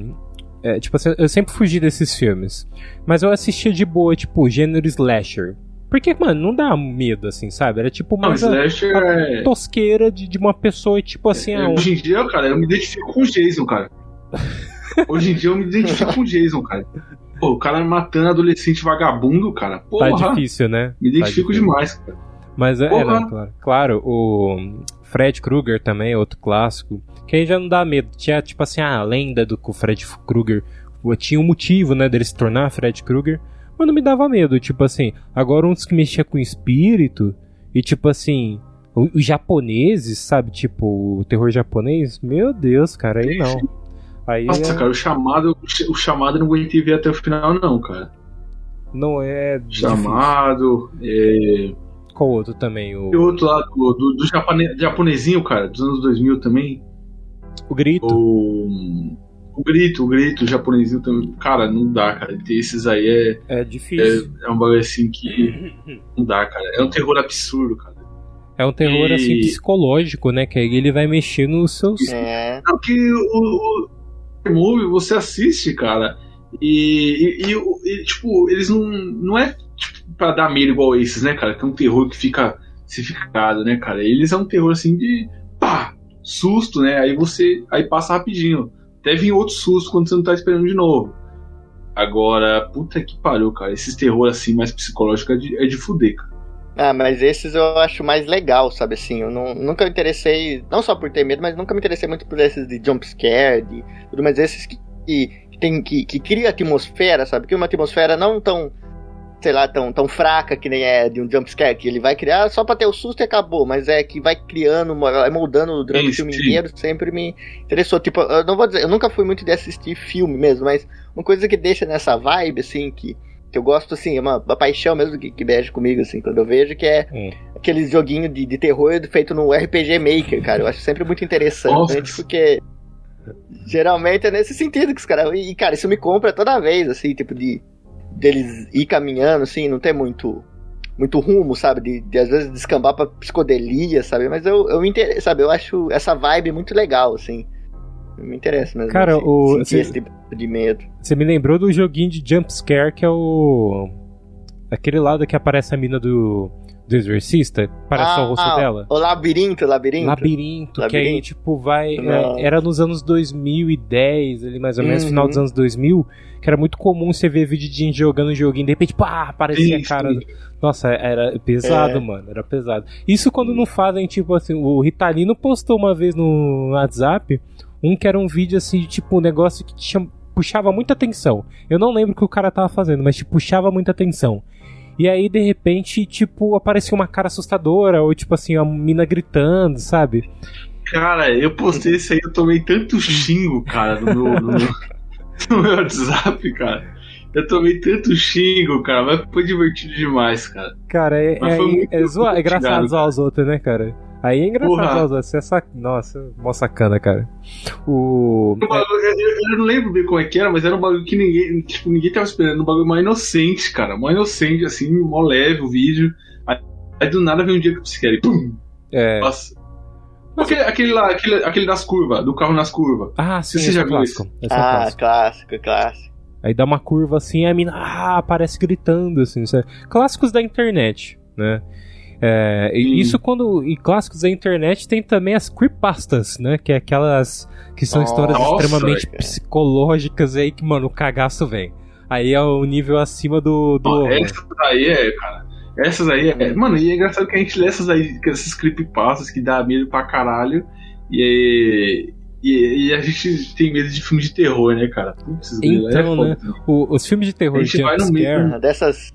é, tipo assim, eu sempre fugi desses filmes. Mas eu assistia de boa, tipo, gênero slasher. Porque, mano, não dá medo, assim, sabe? Era tipo Não, mais a, Slasher a é. tosqueira de, de uma pessoa, tipo assim, ah, um- Hoje em dia, cara, eu me identifico com o Jason, cara. Hoje em dia eu me identifico com o Jason, cara. Pô, o cara matando adolescente vagabundo, cara. tá Porra, difícil, né? me Tá identifico difícil. demais, cara. Mas é, é, não, claro. Claro, o Fred Krueger também é outro clássico. Que aí já não dá medo. Tinha, tipo assim, a lenda do que o Fred Krueger tinha um motivo, né, dele se tornar Fred Krueger. Mas não me dava medo. Tipo assim, agora uns que mexia com espírito. E tipo assim, os japoneses, sabe? Tipo, o terror japonês. Meu Deus, cara, aí não. Aí Nossa, é- cara, o chamado, o chamado eu não aguentei ver até o final, não, cara. não é. difícil. Chamado. É... Qual outro também? O, E outro lá do, do, do japone- japonesinho, cara, dos anos 2000 também. o grito. O. O grito, o grito, o japonesinho também. Cara, não dá, cara. Esses aí é, É difícil. é, é um bagulho assim que. Não dá, cara. É um terror absurdo, cara. É um terror, E- assim, psicológico, né? Que aí ele vai mexer nos seus. É. Não, que o, o movie você assiste, cara, e, e, e tipo, eles não. Não é tipo, pra dar medo igual esses, né, cara? Que é um terror que fica cificado, né, cara? Eles é um terror assim de. pá! Susto, né? Aí você. Aí passa rapidinho. Até vir outro susto quando você não tá esperando de novo. Agora, puta que pariu, cara. Esses terror assim mais psicológico é de, é de fuder, cara. Ah, mas esses eu acho mais legal, sabe assim? Eu não, nunca me interessei, não só por ter medo, mas nunca me interessei muito por esses de jump scare, de tudo, mas esses que, que, tem, que, que cria atmosfera, sabe? Que uma atmosfera não tão, sei lá, tão, tão fraca que nem é de um jump scare, que ele vai criar só pra ter o susto e acabou, mas é que vai criando, vai moldando durante o filme inteiro, sempre me interessou. Tipo, eu não vou dizer, eu nunca fui muito de assistir filme mesmo, mas uma coisa que deixa nessa vibe, assim, que que eu gosto, assim, é uma, uma paixão mesmo que, que mexe comigo, assim, quando eu vejo, que é Hum. aqueles joguinhos de, de terror feito no RPG Maker, cara. Eu acho sempre muito interessante, Nossa. porque geralmente é nesse sentido que os caras. E, cara, isso me compra toda vez, assim, tipo, de deles ir caminhando, assim, não ter muito muito rumo, sabe? De, de às vezes descambar pra psicodelia, sabe? Mas eu, eu me inter... sabe, eu acho essa vibe muito legal, assim. Me interessa mesmo. Cara, assim, o- esse tipo de medo. Você me lembrou do joguinho de jumpscare que é o. Aquele lado que aparece a mina do. Do exorcista, parece só o rosto Ah, dela. O labirinto, labirinto. Labirinto, que aí, Labirinto. tipo, vai. É, era nos anos 2010, ali mais ou menos, Uhum. final dos anos 2000, que era muito comum você ver vídeo de gente jogando um joguinho, de repente, pá, aparecia a cara. Nossa, era pesado, É. mano, era pesado. Isso quando não fazem, tipo assim, o Ritalino postou uma vez no WhatsApp um que era um vídeo assim, de, tipo, um negócio que tinha, puxava muita atenção. Eu não lembro o que o cara tava fazendo, mas tipo, puxava muita atenção. E aí, de repente, tipo, aparecia uma cara assustadora, ou tipo assim, a mina gritando, sabe? Cara, eu postei isso aí, eu tomei tanto xingo, cara, no meu, no meu, no meu WhatsApp, cara. Eu tomei tanto xingo, cara, mas foi divertido demais, cara. Cara, é, é, muito é, zoa- é engraçado zoar os outros, né, cara? Aí é engraçado. Você é sac... Nossa, mó sacana, cara. O. Eu, eu- eu não lembro bem como é que era, mas era um bagulho que ninguém, tipo, ninguém tava esperando. Um bagulho mais inocente, cara. Mais inocente, assim, mó leve o vídeo. Aí, aí do nada vem um dia que você quer e pum! É... Nossa. Aquele, aquele lá, aquele, aquele das curvas, do carro nas curvas. Ah, sim, Você esse já é viu clássico. Esse é Ah, clássico. clássico, clássico. Aí dá uma curva assim, a mina ah, aparece gritando, assim. isso é- Clássicos da internet, né? É, e isso quando. E clássicos da internet tem também as creepypastas, né? Que é aquelas. Que são Nossa, histórias extremamente cara. psicológicas aí que, mano, o cagaço vem. Aí é o nível acima do. do essas aí é, cara. Essas aí é. Mano, e é engraçado que a gente lê essas aí, que essas creepypastas que dá medo pra caralho. E, e, e a gente tem medo de filme de terror, né, cara? Putz, Então, é né? O- os filmes de terror A gente vai no jumpscare, meio, Dessas.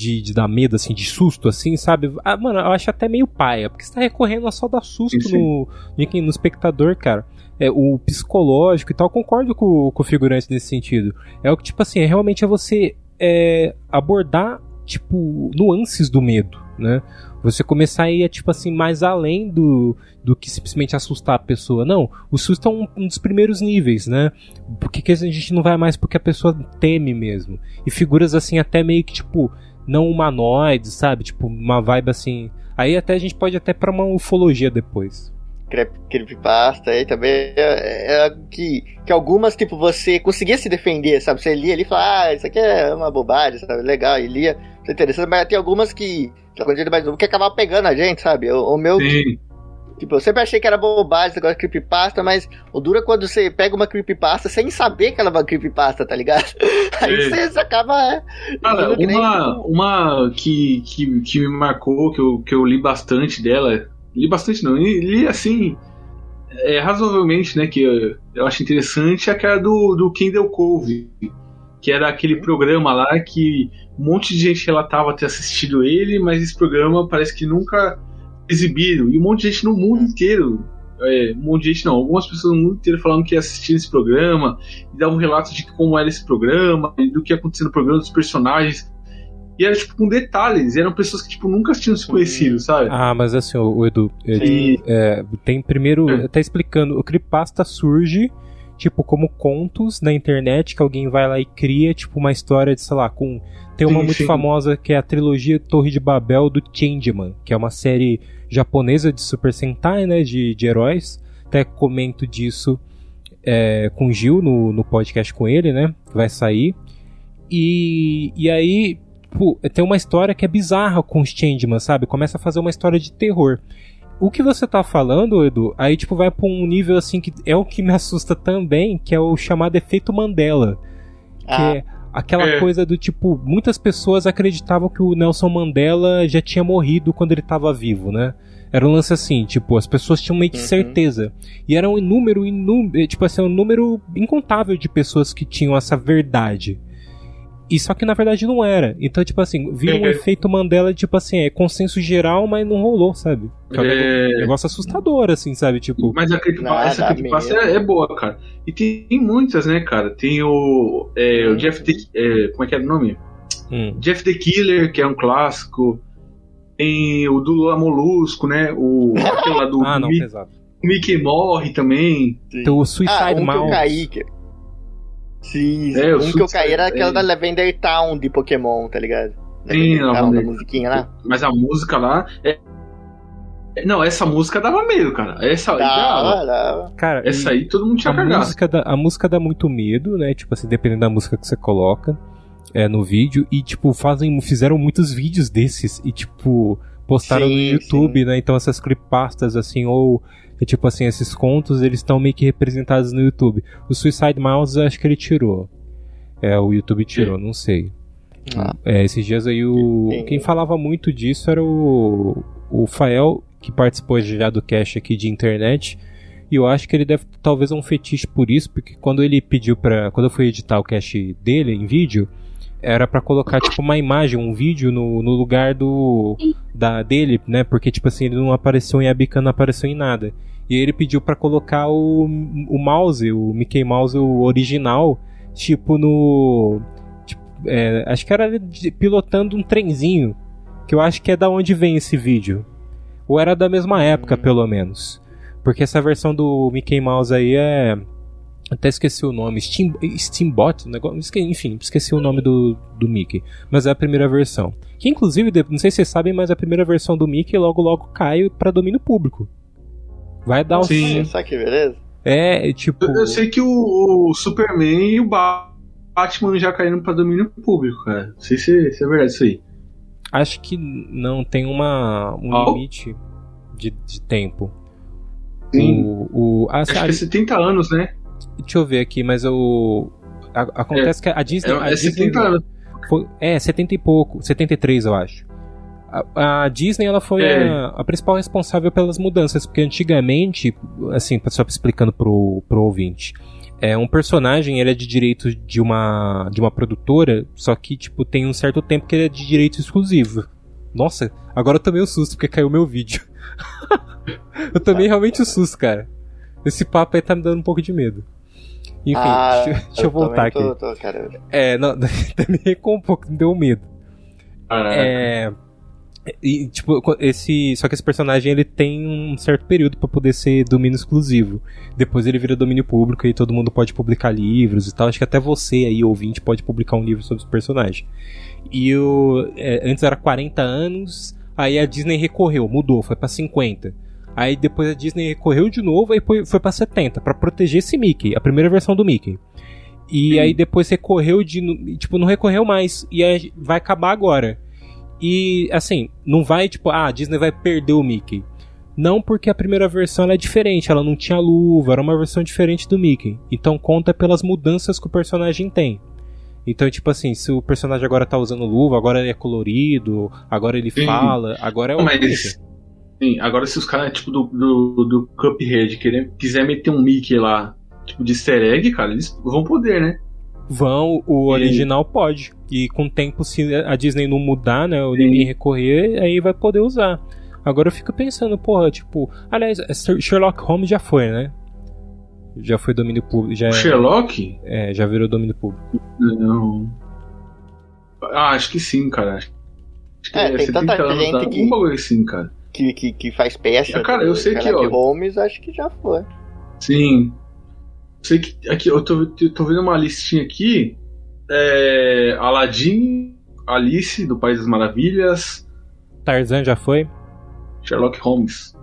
De, de dar medo, assim, de susto, assim, sabe? Ah, mano, eu acho até meio paia, porque você tá recorrendo a só dar susto Sim. No, no espectador, cara. É, o psicológico e tal, eu concordo com, com o figurante nesse sentido. É o que, tipo assim, é, realmente é você é, abordar, tipo, nuances do medo, né? Você começar a ir, tipo assim, mais além do, do que simplesmente assustar a pessoa. Não, o susto é um, um dos primeiros níveis, né? Porque que a gente não vai mais porque a pessoa teme mesmo. E figuras assim, até meio que, tipo, não humanoides, sabe? Tipo, uma vibe assim. Aí até a gente pode até pra uma ufologia depois. creepypasta aí também é, é que, que algumas, tipo, você conseguia se defender, sabe? Você lia ali e falava, ah, isso aqui é uma bobagem, sabe? Legal, e lia, isso é interessante, mas tem algumas que, novo, que acabava pegando a gente, sabe? O, o meu, Sim. Tipo, eu sempre achei que era bobagem esse negócio de creepypasta, mas o duro é quando você pega uma creepypasta sem saber que ela é uma creepypasta, tá ligado? Aí você, você acaba. é, Cara, que nem- uma, uma que, que, que me marcou, que eu, que eu li bastante dela, li bastante não, li, li assim, é, razoavelmente, né, que eu, eu acho interessante, é aquela do, do Kendall Cove, que era aquele programa lá que um monte de gente relatava ter assistido ele, mas esse programa parece que nunca exibiram, e um monte de gente no mundo inteiro, é, um monte de gente não, algumas pessoas no mundo inteiro falando que assistiram esse programa, e davam relatos de como era esse programa, e do que acontecia no programa, dos personagens. E era tipo com detalhes, eram pessoas que tipo nunca tinham se conhecido, sabe? Ah, mas assim, o, o Edu, ele, Sim. é, tem primeiro. É. Tá explicando, o Creepypasta surge, tipo, como contos na internet que alguém vai lá e cria, tipo, uma história de, sei lá, com. Tem uma Sim, muito sim. famosa que é a trilogia Torre de Babel do Changeman, que é uma série japonesa de Super Sentai, né? De, de heróis. Até comento disso é, com o Gil no, no podcast com ele, né? Que vai sair. E, e aí, pô, tem uma história que é bizarra com os Changeman, sabe? Começa a fazer uma história de terror. O que você tá falando, Edu, aí tipo vai pra um nível assim que é o que me assusta também, que é o chamado efeito Mandela. Que Ah, é aquela É. coisa do tipo, muitas pessoas acreditavam que o Nelson Mandela já tinha morrido quando ele tava vivo, né? Era um lance assim, tipo, as pessoas tinham meio que Uhum. certeza. E era um número, inú- eh, tipo assim, um número incontável de pessoas que tinham essa verdade. E só que na verdade não era. Então, tipo assim, vira um É. efeito Mandela, tipo assim, é consenso geral, mas não rolou, sabe? Que é um É. negócio assustador, assim, sabe? Tipo, Mas a creepypasta, essa creepypasta é, é boa, cara. E tem, tem muitas, né, cara? Tem o, é, o Jeff the, é, como é que era o nome? hum. Jeff the Killer, que é um clássico. Tem o do Lula Molusco, né? O aquele lá do Ah, não, Mi- pesado. Mickey morre também. Então, o Ah, Suicide um que eu Mouse. Sim, É, um que eu caí era aquela é. da Lavender Town de Pokémon, tá ligado? Sim, Daquele na tal da musiquinha lá. Mas a música lá. É... é- Não, essa música dava medo, cara. Essa aí, Dava, dava. Cara, essa aí todo mundo tinha a cagado. música, dá, a música dá muito medo, né? Tipo assim, dependendo da música que você coloca é, no vídeo. E, tipo, fazem, fizeram muitos vídeos desses e, tipo, postaram no Sim, YouTube, né? Então essas creepypastas, assim, ou. É, Tipo assim, esses contos, eles estão meio que representados no YouTube. O Suicide Mouse, eu acho que ele tirou. É, o YouTube tirou, não sei. Ah. É, esses dias aí o. Quem falava muito disso era o. O Fael, que participou já do cast aqui de internet. E eu acho que ele deve talvez um fetiche por isso, porque quando ele pediu pra. Quando eu fui editar o cast dele em vídeo, era pra colocar tipo uma imagem, um vídeo no, no lugar do. Da, dele, né? Porque tipo assim, ele não apareceu em Abican, não apareceu em nada. E ele pediu pra colocar o, o mouse, o Mickey Mouse o original, tipo no. tipo, é, acho que era pilotando um trenzinho. Que eu acho que é da onde vem esse vídeo. Ou era da mesma época, pelo menos. Porque essa versão do Mickey Mouse aí é. Até esqueci o nome. Steam, Steambot? um negócio, esque- enfim, esqueci o nome do, do Mickey. Mas é a primeira versão. Que inclusive, não sei se vocês sabem, mas a primeira versão do Mickey logo logo cai pra domínio público. Vai dar um. Sim. Só que beleza. É, tipo. Eu, eu sei que o, o Superman e o Ba- Batman já caíram pra domínio público, cara. Não sei se, se é verdade isso aí. Acho que não tem uma, um Ah. limite de, de tempo. Sim. O, o, a, Acho a- que é 70 anos, né? deixa eu ver aqui, mas o. a- acontece que a Disney. a É, é Disney 70 anos. foi- é, 70 e pouco. 73, eu acho. A, a Disney ela foi É. a, a principal responsável pelas mudanças, porque antigamente, assim, só explicando pro, pro ouvinte, é um personagem ele é de direito de uma de uma produtora, só que tipo tem um certo tempo que ele é de direito exclusivo. Nossa, agora eu tomei um susto porque caiu meu vídeo. eu tomei realmente um susto, cara. Esse papo aí tá me dando um pouco de medo. Enfim, Ah, deixa, deixa eu voltar aqui. também tô- tô. É, não, me recuou um pouco, me deu medo. Caraca. É. E, tipo, esse. Só que esse personagem ele tem um certo período pra poder ser domínio exclusivo. Depois ele vira domínio público e todo mundo pode publicar livros e tal. Acho que até você aí, ouvinte, pode publicar um livro sobre esse personagem. E o. é, antes era 40 anos, aí a Disney recorreu, mudou, foi pra 50. Aí depois a Disney recorreu de novo e foi, foi pra 70, pra proteger esse Mickey, a primeira versão do Mickey. E Sim. aí depois recorreu de. Tipo, não recorreu mais. E vai acabar agora. E assim, não vai tipo, ah, a Disney vai perder o Mickey. Não porque a primeira versão ela é diferente, ela não tinha luva, era uma versão diferente do Mickey. Então conta pelas mudanças que o personagem tem. Então, tipo assim, se o personagem agora tá usando luva, agora ele é colorido, agora ele Sim. fala, agora é o Mickey. Mas. Sim, agora se os caras, tipo, do, do, do Cuphead querer, quiser meter um Mickey lá, tipo, de easter egg, cara, eles vão poder, né? Vão, o E- original pode. E com o tempo, se a Disney não mudar, né, ou ninguém recorrer, aí vai poder usar. Agora eu fico pensando, porra, tipo, aliás, Sherlock Holmes já foi, né? Já foi domínio público, já, O Sherlock? é, já virou domínio público. Não. Ah, acho que sim, cara. Acho que É, tem tanta gente dá que- Um bagulho assim, cara. Que, que, que faz peça. Cara, eu sei que, ó. Holmes, acho que já foi. Sim. Sei que aqui eu tô, eu tô vendo uma listinha aqui. É, Aladdin, Alice do País das Maravilhas, Tarzan já foi? Sherlock Holmes.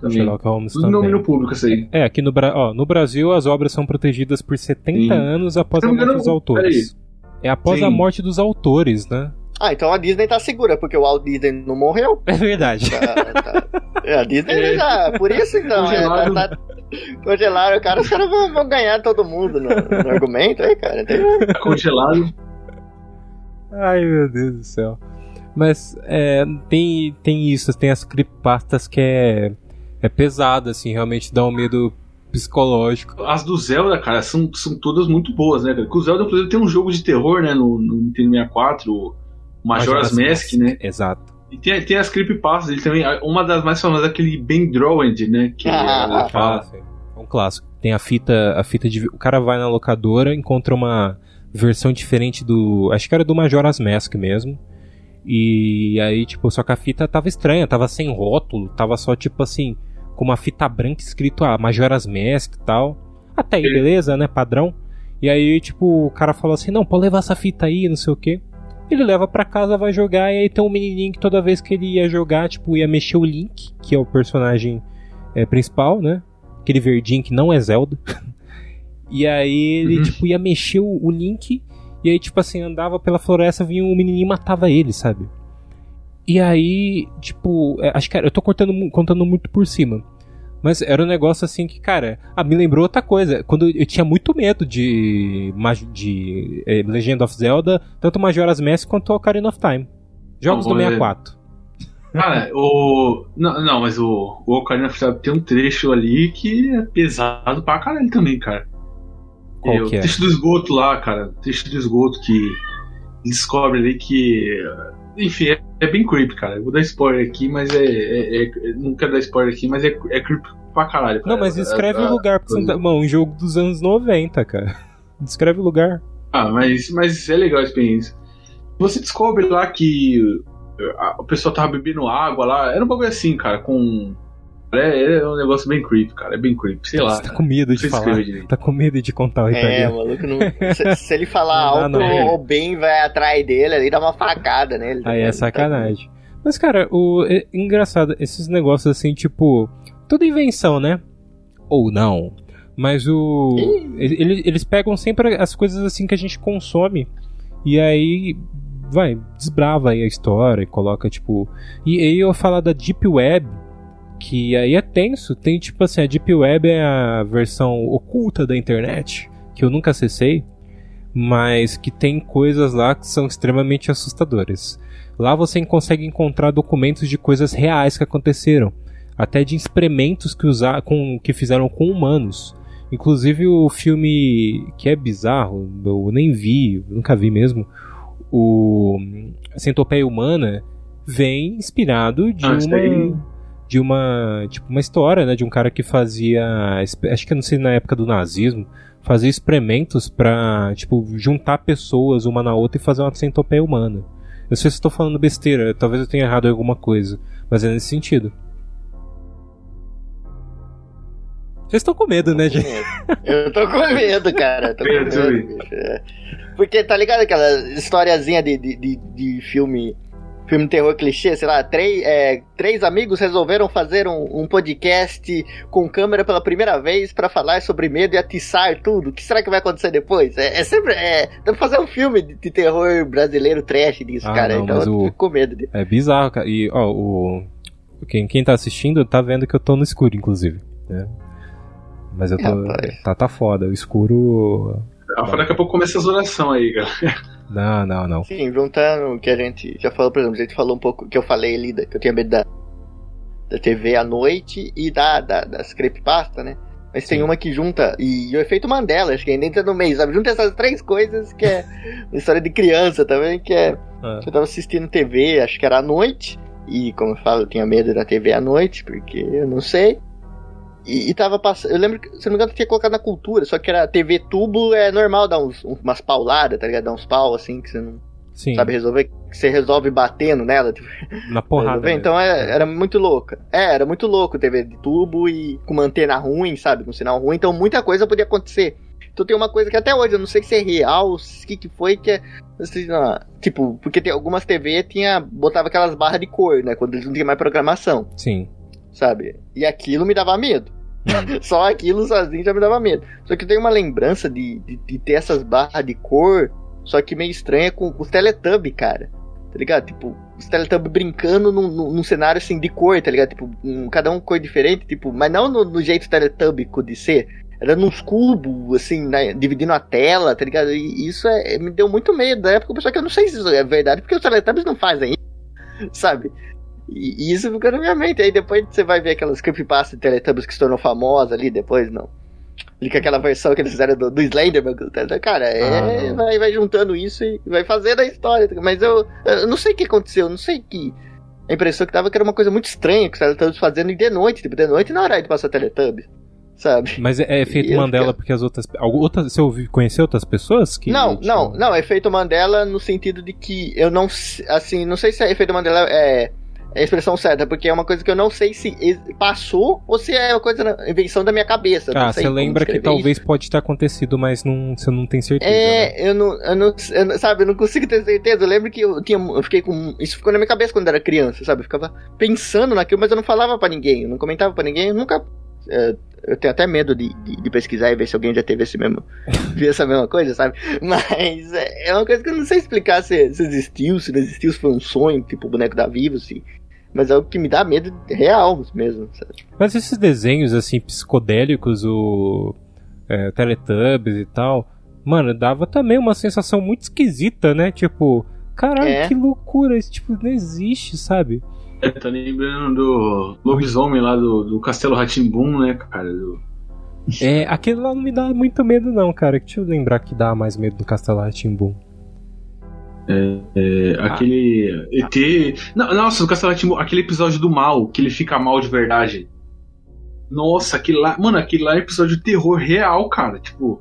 Também. Sherlock Holmes Tudo também. domínio público isso aí. É, aqui no, ó, no Brasil as obras são protegidas por 70 Sim. anos após a morte dos autores. É após Sim. a morte dos autores, né? Ah, então a Disney tá segura, porque o Walt Disney não morreu. É verdade. Tá, tá. É, a Disney É. já. Por isso então. É, tá, tá, congelaram o cara, os caras vão, vão ganhar todo mundo no, no argumento aí, cara. Tem- Tá congelado. Ai, meu Deus do céu. Mas é, tem, tem isso, tem as creepypastas que é, é pesado, assim, realmente dá um medo psicológico. As do Zelda, cara, são, são todas muito boas, né, cara? Porque o Zelda, inclusive, tem um jogo de terror, né, no, no Nintendo 64, o Majora's Mask, né? Exato. E tem, tem as creepypastas, ele também. Uma das mais famosas é aquele Ben Drawend, né? Que Ah, ela fala. sim. É um clássico. Tem a fita, a fita de. O cara vai na locadora, encontra uma versão diferente do. Acho que era do Majora's Mask mesmo. E aí, tipo, só que a fita tava estranha, tava sem rótulo, tava só tipo assim, com uma fita branca escrito ah, Majora's Mask e tal. Até aí, beleza, né? Padrão. E aí, tipo, o cara falou assim: não, pode levar essa fita aí, não sei o quê. Ele leva para casa, vai jogar, e aí tem um menininho que toda vez que ele ia jogar, tipo, ia mexer o Link, que é o personagem é, principal, né? Aquele verdinho que não é Zelda. e aí ele, uhum. tipo, ia mexer o, o Link, e aí, tipo assim, andava pela floresta, vinha um menininho e matava ele, sabe? E aí, tipo, é, acho que eu tô cortando, contando muito por cima. Mas era um negócio assim que, cara, ah, me lembrou outra coisa. Quando eu tinha muito medo de, de é, Legend of Zelda, tanto Majora's Mask quanto Ocarina of Time. Jogos do 64. Cara, o. Não, não, mas o, o Ocarina of Time tem um trecho ali que é pesado pra caralho também, cara. Qual é, que é? O trecho do esgoto lá, cara. O trecho do esgoto que descobre ali que enfim, é, é, bem creepy, cara. Eu vou dar spoiler aqui, mas é. é, é não quero dar spoiler aqui, mas é, é creepy pra caralho. Cara. Não, mas descreve o lugar. Pra você Mano, um jogo dos anos 90, cara. Descreve o lugar. Ah, mas, mas é legal a experiência. Você descobre lá que o pessoal tava bebendo água lá. Era um bagulho assim, cara, com é, é um negócio bem creepy, cara. É bem creepy, sei lá. Você tá com medo de falar. Tá com medo de contar o É, maluco, não... se, se, ele falar alto, o Ben vai atrás dele ali dá uma facada nele. Aí é sacanagem. Mas, cara, o é engraçado, esses negócios assim, tipo, toda invenção, né? Ou não. Mas o. Eles, eles pegam sempre as coisas assim que a gente consome. E aí. Vai, desbrava aí a história e coloca, tipo. E aí eu falar da Deep Web que aí é tenso. Tem tipo assim, a Deep Web é a versão oculta da internet, que eu nunca acessei, mas que tem coisas lá que são extremamente assustadoras. Lá você consegue encontrar documentos de coisas reais que aconteceram, até de experimentos que, usar, com, que fizeram com humanos. Inclusive o filme que é bizarro, eu nem vi, nunca vi mesmo, o Centopeia Humana vem inspirado de ah, uma de uma tipo uma história, né, de um cara que fazia, acho que não sei na época do nazismo, fazia experimentos para tipo juntar pessoas uma na outra e fazer uma centopeia humana. Eu sei se estou falando besteira, talvez eu tenha errado alguma coisa, mas é nesse sentido. Vocês estão com medo, né, gente? Eu tô com medo, cara. tô com medo, é. Porque tá ligado aquela historiazinha de, de, de, de filme filme de terror clichê, sei lá, três, é, três amigos resolveram fazer um, um, podcast com câmera pela primeira vez para falar sobre medo e atiçar tudo. O que será que vai acontecer depois? É, é sempre. É, dá pra fazer um filme de, de terror brasileiro trash disso, ah, cara. Não, então eu o, fico com medo. De... É bizarro, cara. E, ó, o. Quem, quem tá assistindo tá vendo que eu tô no escuro, inclusive. Né? Mas eu tô. tá, tá foda. O escuro. Ah, daqui a pouco começa as orações aí, galera. Não, não, não. Sim, juntando o que a gente já falou, por exemplo, a gente falou um pouco que eu falei ali, que eu tinha medo da, da TV à noite e da, da, das creepypasta, né? Mas tem uma que junta, e o efeito Mandela, acho que ainda entra no meio, sabe? Junta essas três coisas que é uma história de criança também, que é. Ah. Eu tava assistindo TV, acho que era à noite, e como eu falo, eu tinha medo da TV à noite, porque eu não sei. E, e tava passando. Eu lembro que, se não me engano, tinha colocado na cultura, só que era TV tubo, é normal dar uns, umas pauladas, tá ligado? Dar uns pau assim que você não Sim. sabe resolver, que você resolve batendo nela. Tipo, na porrada. Então é, era muito louca. É, era muito louco TV de tubo e com uma antena ruim, sabe? Com sinal ruim, então muita coisa podia acontecer. Então tem uma coisa que até hoje eu não sei se é real, o que, que foi que é. Assim, tipo, porque tem algumas TV tinha. botava aquelas barras de cor, né? Quando eles não tinham mais programação. Sim sabe? E aquilo me dava medo. Só aquilo sozinho já me dava medo. Só que eu tenho uma lembrança de, de, de ter essas barras de cor, só que meio estranha com os Teletubbies, cara. Tá ligado? Tipo, os Teletubbies brincando num, num, cenário assim de cor, tá ligado? Tipo, um, cada um cor diferente, tipo, mas não no, no jeito Teletubbico de ser. Era nos cubos, assim, né, dividindo a tela, tá ligado? E isso é, me deu muito medo da época, só que eu não sei se isso é verdade, porque os Teletubbies não fazem isso, sabe? E, isso ficou na minha mente. Aí depois você vai ver aquelas creepypasta de Teletubbies que se tornou famosa ali, depois não. Ali com aquela versão que eles fizeram do, do Slenderman. Cara, é, ah, vai, vai juntando isso e vai fazendo a história. Mas eu, eu não sei o que aconteceu, não sei que. A impressão que tava que era uma coisa muito estranha que os Teletubbies fazendo de noite, tipo, de noite na hora de passar Teletubbies sabe? Mas é, é efeito Mandela porque as outras, outras. Você ouviu, conheceu outras pessoas que. Não, não, não. É efeito Mandela no sentido de que eu não. Assim, não sei se é efeito Mandela é a expressão certa, porque é uma coisa que eu não sei se passou ou se é uma coisa invenção da minha cabeça. Ah, você lembra que talvez isso. pode ter acontecido, mas não, você não tem certeza. É, né? eu, não, eu, não, eu não, Sabe, eu não consigo ter certeza. Eu lembro que eu tinha. Eu fiquei com. Isso ficou na minha cabeça quando eu era criança, sabe? Eu ficava pensando naquilo, mas eu não falava para ninguém, eu não comentava para ninguém, eu nunca. É, eu tenho até medo de, de, de, pesquisar e ver se alguém já teve esse mesmo. viu essa mesma coisa, sabe? Mas é, é uma coisa que eu não sei explicar se, se existiu, se não existiu, se foi um sonho, tipo o boneco da Vivo, se mas é o que me dá medo real mesmo. Sabe? Mas esses desenhos, assim, psicodélicos, o é, Teletubbies e tal, mano, dava também uma sensação muito esquisita, né? Tipo, caralho, é. que loucura, isso tipo, não existe, sabe? É, tá lembrando do lobisomem lá do, do Castelo Ratimbum, né, cara? Do... É, aquele lá não me dá muito medo, não, cara. Deixa eu lembrar que dá mais medo do Castelo Ratimbum. É, é, ah. aquele ET. Não, nossa, do Castelo Timbu, aquele episódio do mal, que ele fica mal de verdade. Nossa, aquele lá. Mano, aquele lá é episódio de terror real, cara. Tipo,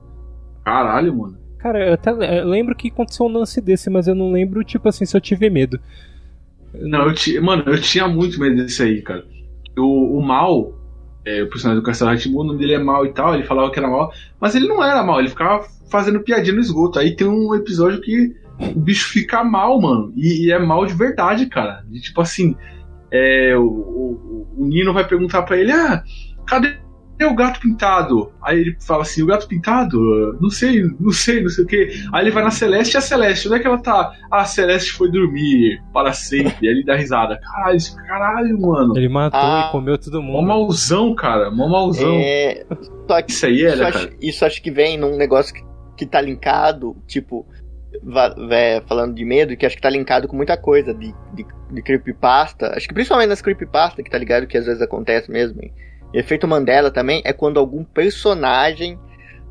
caralho, mano. Cara, eu até eu lembro que aconteceu um lance desse, mas eu não lembro, tipo assim, se eu tive medo. Não, eu tinha. Mano, eu tinha muito medo desse aí, cara. O, o mal, é, o personagem do Castelo Timbu, o nome dele é mal e tal, ele falava que era mal, mas ele não era mal, ele ficava fazendo piadinha no esgoto. Aí tem um episódio que o bicho fica mal, mano. E, e é mal de verdade, cara. De, tipo assim, é, o, o, o, Nino vai perguntar para ele: Ah, cadê o gato pintado? Aí ele fala assim: O gato pintado? Não sei, não sei, não sei o que. Aí ele vai na Celeste e a Celeste, onde é que ela tá? Ah, a Celeste foi dormir para sempre. Aí ele dá risada. Caralho, caralho, mano. Ele matou ah, e comeu todo mundo. Mó mauzão, cara. Mó mauzão. É... Só que isso aí era, isso acho, isso acho que vem num negócio que, que tá linkado, tipo falando de medo, que acho que tá linkado com muita coisa de, de, de creepypasta. Acho que principalmente nas creepypasta, que tá ligado que às vezes acontece mesmo. E efeito Mandela também é quando algum personagem,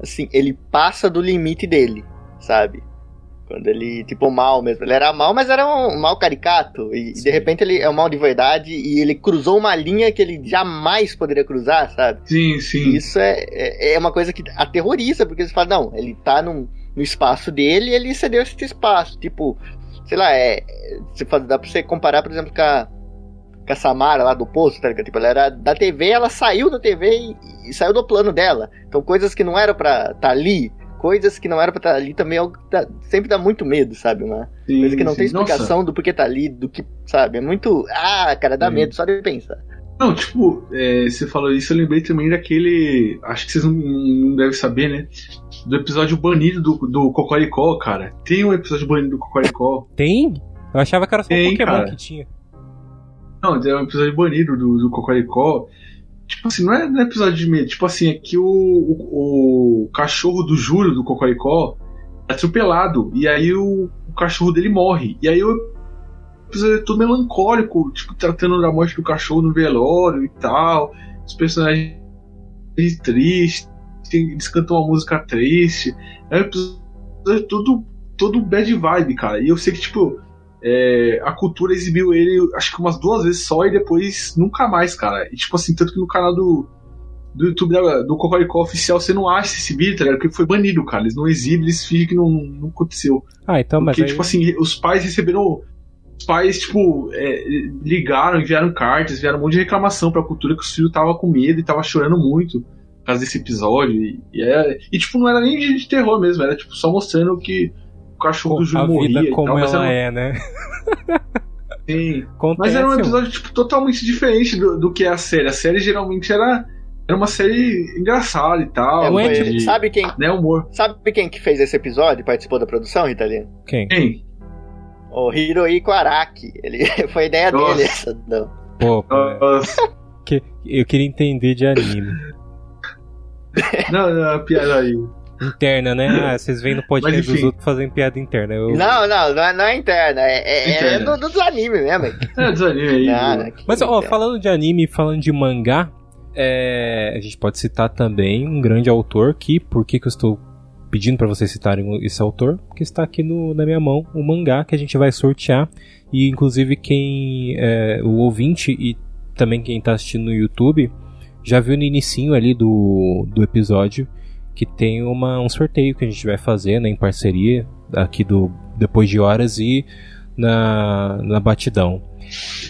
assim, ele passa do limite dele, sabe? Quando ele, tipo, mal mesmo. Ele era mal, mas era um mal caricato. E, e, de repente ele é um mal de verdade e ele cruzou uma linha que ele jamais poderia cruzar, sabe? Sim, sim. E isso é, é, é uma coisa que aterroriza, porque você fala, não, ele tá num no espaço dele e ele cedeu esse espaço. Tipo, sei lá, é. Faz, dá pra você comparar, por exemplo, com a, com a Samara lá do posto, tá ligado? Tipo, ela era da TV, ela saiu da TV e, e saiu do plano dela. Então coisas que não eram pra estar tá ali, coisas que não eram pra estar tá ali também é dá, sempre dá muito medo, sabe? Uma sim, coisa que não sim. tem explicação Nossa. do porquê tá ali, do que, sabe? É muito. Ah, cara, dá sim. medo só de pensar. Não, tipo, é, você falou isso, eu lembrei também daquele. Acho que vocês não, não devem saber, né? Do episódio banido do, do Cocoricó, cara. Tem um episódio banido do Cocoricó. Tem? Eu achava que era só Tem, um Pokémon cara. que tinha. Não, é um episódio banido do, do Cocoricó. Tipo assim, não é, não é episódio de medo. Tipo assim, é que o, o, o cachorro do Júlio, do Cocoricó, é atropelado. E aí o, o cachorro dele morre. E aí o episódio é todo melancólico, tipo, tratando da morte do cachorro no velório e tal. Os personagens tristes tem, eles cantam uma música triste. É um episódio todo, todo bad vibe, cara. E eu sei que, tipo, é, a cultura exibiu ele, acho que umas duas vezes só e depois nunca mais, cara. E, tipo assim, tanto que no canal do, do YouTube da, do Cocoricó oficial você não acha esse vídeo, tá ligado? Porque foi banido, cara. Eles não exibem, eles fingem que não, não aconteceu. Ah, então, Porque, mas. tipo assim, os pais receberam. Os pais, tipo, é, ligaram, enviaram cartas, enviaram um monte de reclamação pra cultura que os filhos estavam com medo e tava chorando muito causa desse episódio. E, e, é, e, tipo, não era nem de, de, terror mesmo, era tipo só mostrando que o cachorro do Júlio morria. Vida como tal, ela era, é, né? Sim. Mas era um episódio tipo, totalmente diferente do, do que é a série. A série geralmente era era uma série engraçada e tal. É, de, sabe quem? Né, humor. Sabe quem que fez esse episódio? Participou da produção, Ritalino? Quem? Quem? O Hirohiko Araki. Ele foi ideia Nossa. dele essa. Não. Pô, pô que, eu queria entender de anime. Não, não, a piada aí. Interna, né? Ah, vocês vêm no podcast dos outros fazendo piada interna. Eu... Não, não, não é, não é interna. É, é, é é do, dos animes mesmo. É dos animes aí. Não, Mas, ó, falando de anime falando de mangá, é, a gente pode citar também um grande autor que, por que, que eu estou pedindo para vocês citarem esse autor? Porque está aqui no, na minha mão o um mangá que a gente vai sortear. E inclusive quem. É, o ouvinte e também quem está assistindo no YouTube já viu no inicinho ali do, do episódio que tem uma, um sorteio que a gente vai fazer né, em parceria aqui do Depois de Horas e na, na batidão.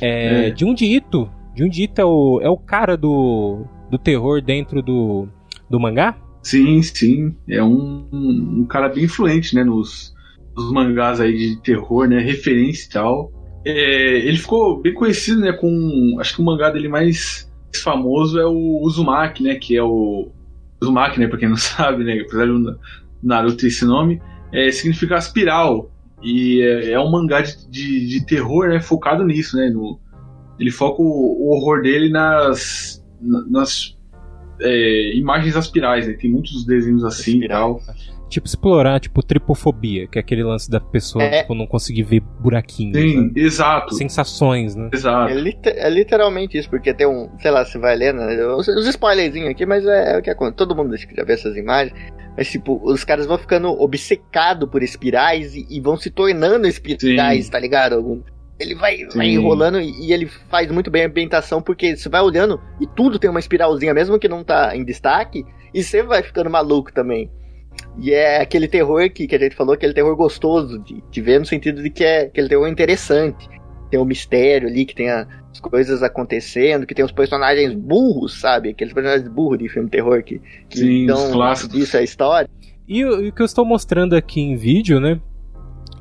É, É. Junji Ito, Junji Ito é o, é o cara do, do terror dentro do, do mangá? Sim, sim. É um, um cara bem influente, né? Nos, nos mangás aí de terror, né? Referência e tal. É, ele ficou bem conhecido, né? Com. Acho que o mangá dele mais famoso é o Uzumaki, né? Que é o. Uzumaki, né? Pra quem não sabe, né? Apesar do Naruto ter esse nome, é, significa espiral. E é, é um mangá de, de, de terror, né? Focado nisso, né? No, ele foca o, o horror dele nas. na- nas é, imagens aspirais, né? Tem muitos desenhos assim e tal. Tipo, explorar, tipo, tripofobia, que é aquele lance da pessoa, É. tipo, não conseguir ver buraquinhos, Sim, né? exato. Sensações, né? Exato. É, lite- é literalmente isso, porque tem um, sei lá, você vai lendo, né, os, os spoilerzinhos aqui, mas é, é o que acontece. Todo mundo já vê essas imagens. Mas, tipo, os caras vão ficando obcecados por espirais e, e vão se tornando espirais, Sim. tá ligado? Ele vai, vai enrolando e, e ele faz muito bem a ambientação, porque você vai olhando e tudo tem uma espiralzinha, mesmo que não tá em destaque, e você vai ficando maluco também. E é aquele terror que, que a gente falou, aquele terror gostoso de, de ver, no sentido de que é aquele terror interessante. Tem um mistério ali, que tem a- as coisas acontecendo, que tem os personagens burros, sabe? Aqueles personagens burros de filme terror que, que Sim, dão isso é a história. E, o e o que eu estou mostrando aqui em vídeo, né?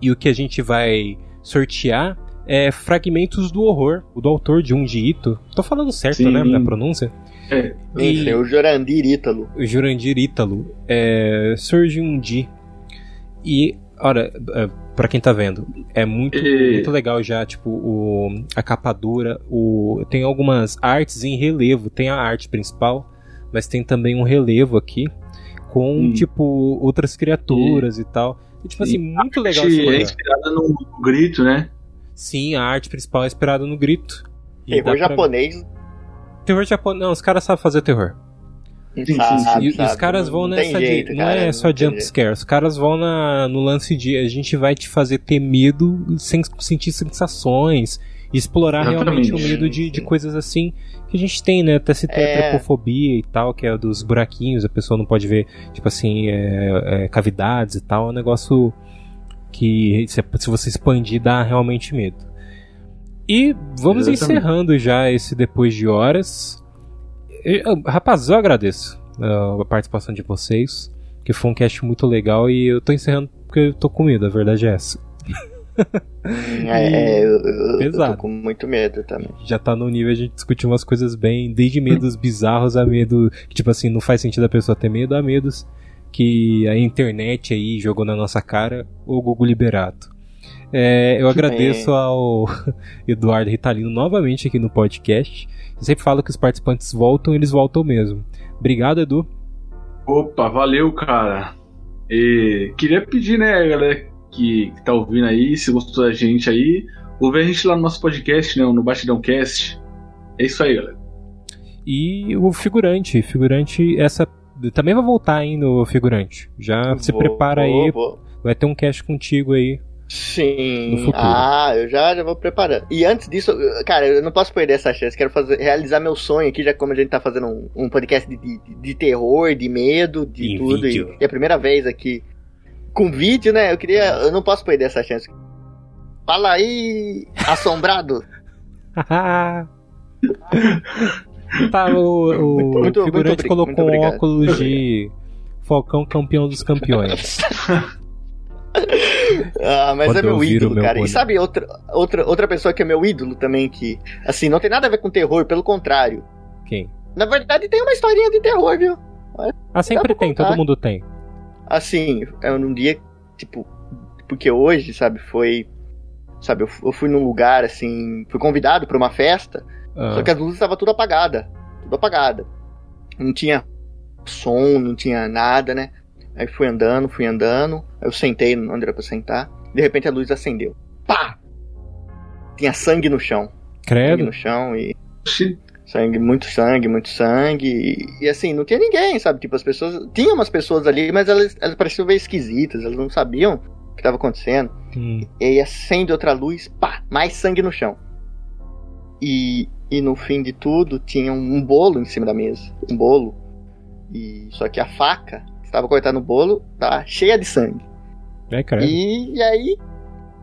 E o que a gente vai sortear é fragmentos do horror, o do autor Junji Ito. Tô falando certo, Sim. né? Da pronúncia. É, Isso, é o Jurandir Ítalo. o Jurandir Ítalo, é, surge um di. E, ora, é, pra quem tá vendo, é muito, E- muito legal já, tipo, o, a capa dura, o, tem algumas artes em relevo, tem a arte principal, mas tem também um relevo aqui, com, Hum. tipo, outras criaturas e, tal. E, tipo assim, muito legal é inspirada no grito, né? Sim, a arte principal é inspirada no grito. E Terror dá pra- japonês. Terror japonês. Não, os caras sabem fazer terror. sabe, E, e os sabe, caras não- vão não nessa tem de. jeito, não cara, é só tem jump jeito. scare. Os caras vão na, no lance de a gente vai te fazer ter medo sem sentir sensações. E explorar Exatamente. realmente o medo de, de coisas assim que a gente tem, né? Até se tem É. a trepofobia e tal, que é dos buraquinhos, a pessoa não pode ver, tipo assim, é, é, cavidades e tal. É um negócio que se, se você expandir dá realmente medo. E vamos Exatamente. encerrando já esse depois de horas. Eu- rapaz, eu agradeço uh, a participação de vocês, que foi um cast muito legal e eu tô encerrando porque eu tô com medo, a verdade é essa. É, eu, eu- eu Pesado. tô com muito medo também. Já tá no nível de a gente discutir umas coisas bem, desde medos bizarros a medo que, tipo assim, não faz sentido a pessoa ter medo, a medos que a internet aí jogou na nossa cara, ou Google Liberato. É, eu agradeço ao Eduardo Ritalino novamente aqui no podcast. Eu sempre falo que os participantes voltam, eles voltam mesmo. Obrigado, Edu. Opa, valeu, cara. E queria pedir, né, galera que, que tá ouvindo aí, se gostou da gente aí, ouve a gente lá no nosso podcast, né, no Batidão Cast. É isso aí, galera. E o figurante, figurante, essa também vai voltar, hein, no figurante. Já se Vou- prepara vou- aí, vou. vai ter um cast contigo aí. No Sim. futuro. Ah, eu já, já vou preparando. E antes disso, cara, eu não posso perder essa chance. Quero fazer, realizar meu sonho aqui, já como a gente tá fazendo um, um podcast de, de, de terror, de medo, de Em tudo. E, e é a primeira vez aqui com vídeo, né? Eu queria. Eu não posso perder essa chance. Fala aí, assombrado. tá, o, o Muito- figurante muito colocou um óculos de Falcão campeão dos campeões. Ah, mas Quando é eu meu ídolo, meu cara. boné. E sabe outra, outra, outra pessoa que é meu ídolo também, que, assim, não tem nada a ver com terror, pelo contrário. Quem? Na verdade, tem uma historinha de terror, viu? Ah, sempre tem, todo mundo tem. Assim, é num dia, tipo, porque hoje, sabe, foi. Sabe, eu, fu- eu fui num lugar, assim, fui convidado pra uma festa, Ah, só que as luzes estavam tudo apagada. Tudo apagada. Não tinha som, não tinha nada, né? Aí fui andando, fui andando, aí eu sentei onde era pra sentar, de repente a luz acendeu. Pá! Tinha sangue no chão. Sangue credo. no chão e. Oxi, Sangue, muito sangue, muito sangue. E, e, assim, não tinha ninguém, sabe? Tipo, as pessoas. Tinha umas pessoas ali, mas elas, elas pareciam meio esquisitas, elas não sabiam o que estava acontecendo. Hum, E aí acende outra luz, pá, mais sangue no chão. E, e no fim de tudo tinha um, bolo em cima da mesa. Um bolo. E só que a faca que estava cortando o bolo tá cheia de sangue. é credo. E, e aí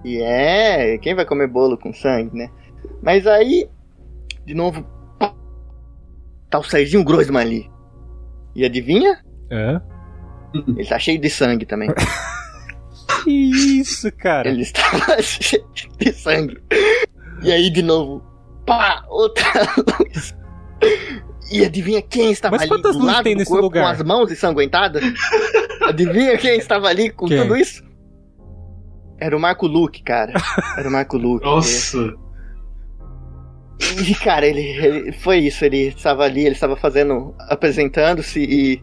E é, quem vai comer bolo com sangue, né? Mas aí, de novo, tá o Serginho Grossman ali. E adivinha? É? Ele tá cheio de sangue também. Que isso, cara? Ele estava cheio de sangue. E aí, de novo, pá, outra luz. E adivinha quem estava Mas ali quantas do luzes lado tem do nesse corpo lugar? com as mãos ensanguentadas? adivinha quem estava ali com Quem? tudo isso? Era o Marco Luque, cara. Era o Marco Luque. Nossa. E, cara, ele, ele- foi isso, ele estava ali, ele estava fazendo, apresentando-se e,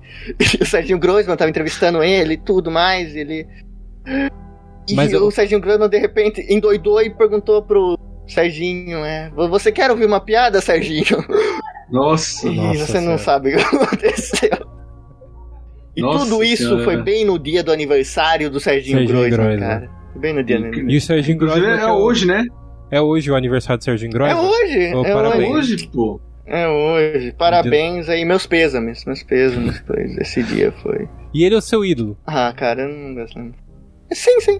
e o Serginho Grossman estava entrevistando ele e tudo mais, ele... E Mas o eu- Serginho Grossman, de repente, endoidou e perguntou pro Serginho, é, você quer ouvir uma piada, Serginho? Nossa. E Nossa você não Senhora. sabe o que aconteceu. E Nossa tudo isso Senhora. foi bem no dia do aniversário do Serginho, Serginho Grossman, Grossman. cara. Foi Bem no dia do aniversário. E o Serginho que é o- hoje, né? É hoje o aniversário do Serginho É Grossman? hoje, Ô, é parabéns. É hoje. pô. É hoje. Parabéns aí, meus pêsames, meus pêsames, pois esse dia foi. E ele é o seu ídolo. Ah, cara, eu não gosto não. Sim, sim.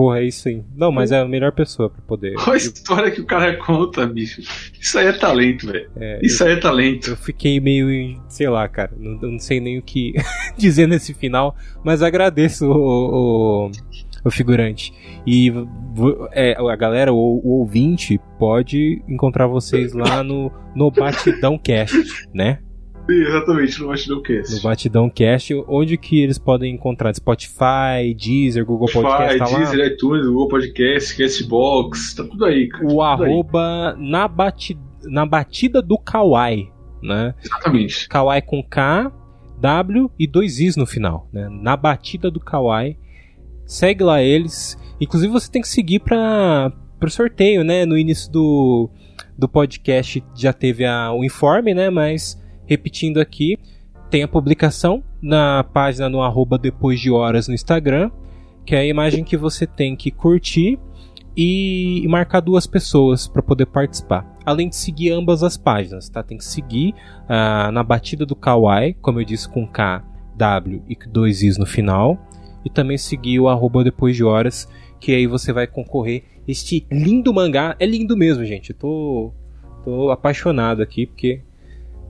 Porra, é isso aí. Não, mas é a melhor pessoa pra poder. Olha a história que o cara conta, bicho. Isso aí é talento, velho. É, Isso aí é talento. Eu fiquei meio, sei lá, cara, não, eu não sei nem o que dizer nesse final, mas agradeço o, o, o figurante. E é, a galera, o, o ouvinte, pode encontrar vocês lá no, no Batidão Cast, né? Exatamente, no Batidão No Cast. Batidão Cast, onde que eles podem encontrar? Spotify, Deezer, Google Podcast, Spotify, tá lá? Deezer, iTunes, Google Podcast, Castbox, tá tudo aí, cara. O Tudo aí. arroba na, bati, na batida do Kawaii, né? Exatamente. Kawaii com K, W e dois Is no final, né? Na batida do Kawaii. Segue lá eles. Inclusive você tem que seguir para pro sorteio, né? No início do, do podcast já teve a, o informe, né? Mas repetindo aqui, tem a publicação na página no arroba depois de horas no Instagram, que é a imagem que você tem que curtir e, marcar duas pessoas para poder participar. Além de seguir ambas as páginas, tá? Tem que seguir ah, na batida do Kawaii, como eu disse, com K, W e dois Is no final. E também seguir o arroba depois de horas, que aí você vai concorrer este lindo mangá. É lindo mesmo, gente. Eu tô, tô apaixonado aqui, porque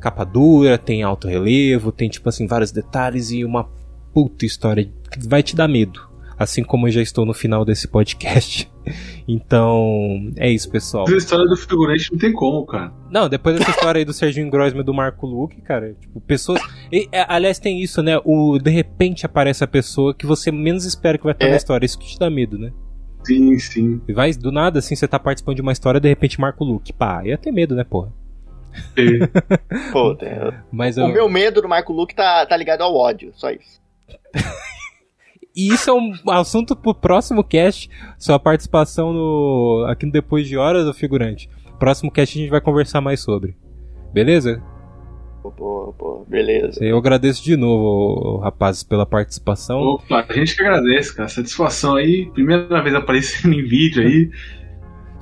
capa dura, tem alto relevo, tem tipo assim vários detalhes e uma puta história que vai te dar medo. Assim como eu já estou no final desse podcast. Então, é isso, pessoal. A história do figurante não tem como, cara. Não, depois dessa história aí do Serginho Grossman e do Marco Luque, cara, tipo, pessoas. e, é, aliás, tem isso, né? O de repente aparece a pessoa que você menos espera que vai estar É. na história. Isso que te dá medo, né? Sim, sim. E vai do nada, assim, você tá participando de uma história, de repente Marco Luque. Pá, ia ter medo, né, porra? Pô, tem- Mas o eu... meu medo do Marco Luque tá, tá ligado ao ódio, só isso. E isso é um assunto pro próximo cast, sua participação no aqui no Depois de Horas, o figurante. Próximo cast a gente vai conversar mais sobre. Beleza? Pô, pô, beleza. Eu agradeço de novo, rapazes, pela participação. Opa, a gente que agradece, cara. Satisfação aí. Primeira vez aparecendo em vídeo aí.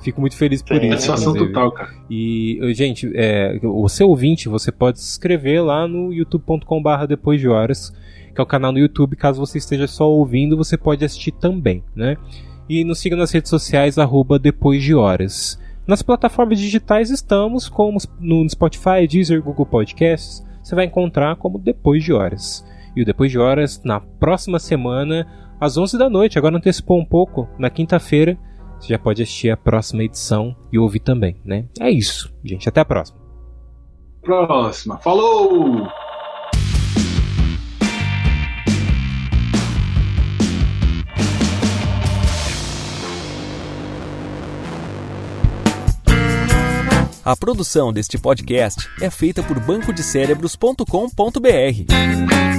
Fico muito feliz por Sim, isso. Satisfação inclusive. total, cara. E, gente, é, o seu ouvinte, você pode se inscrever lá no youtube.com/barra depois de horas, que é o canal no YouTube. Caso você esteja só ouvindo, você pode assistir também, né? E nos siga nas redes sociais, arroba depois de horas. Nas plataformas digitais estamos, como no Spotify, Deezer, Google Podcasts. Você vai encontrar como Depois de Horas. E o Depois de Horas, na próxima semana, às 11 da noite. Agora antecipou um pouco, na quinta-feira. Você já pode assistir a próxima edição e ouvir também, né? É isso, gente. Até a próxima. Próxima. Falou! A produção deste podcast é feita por bancodecérebros.com.br.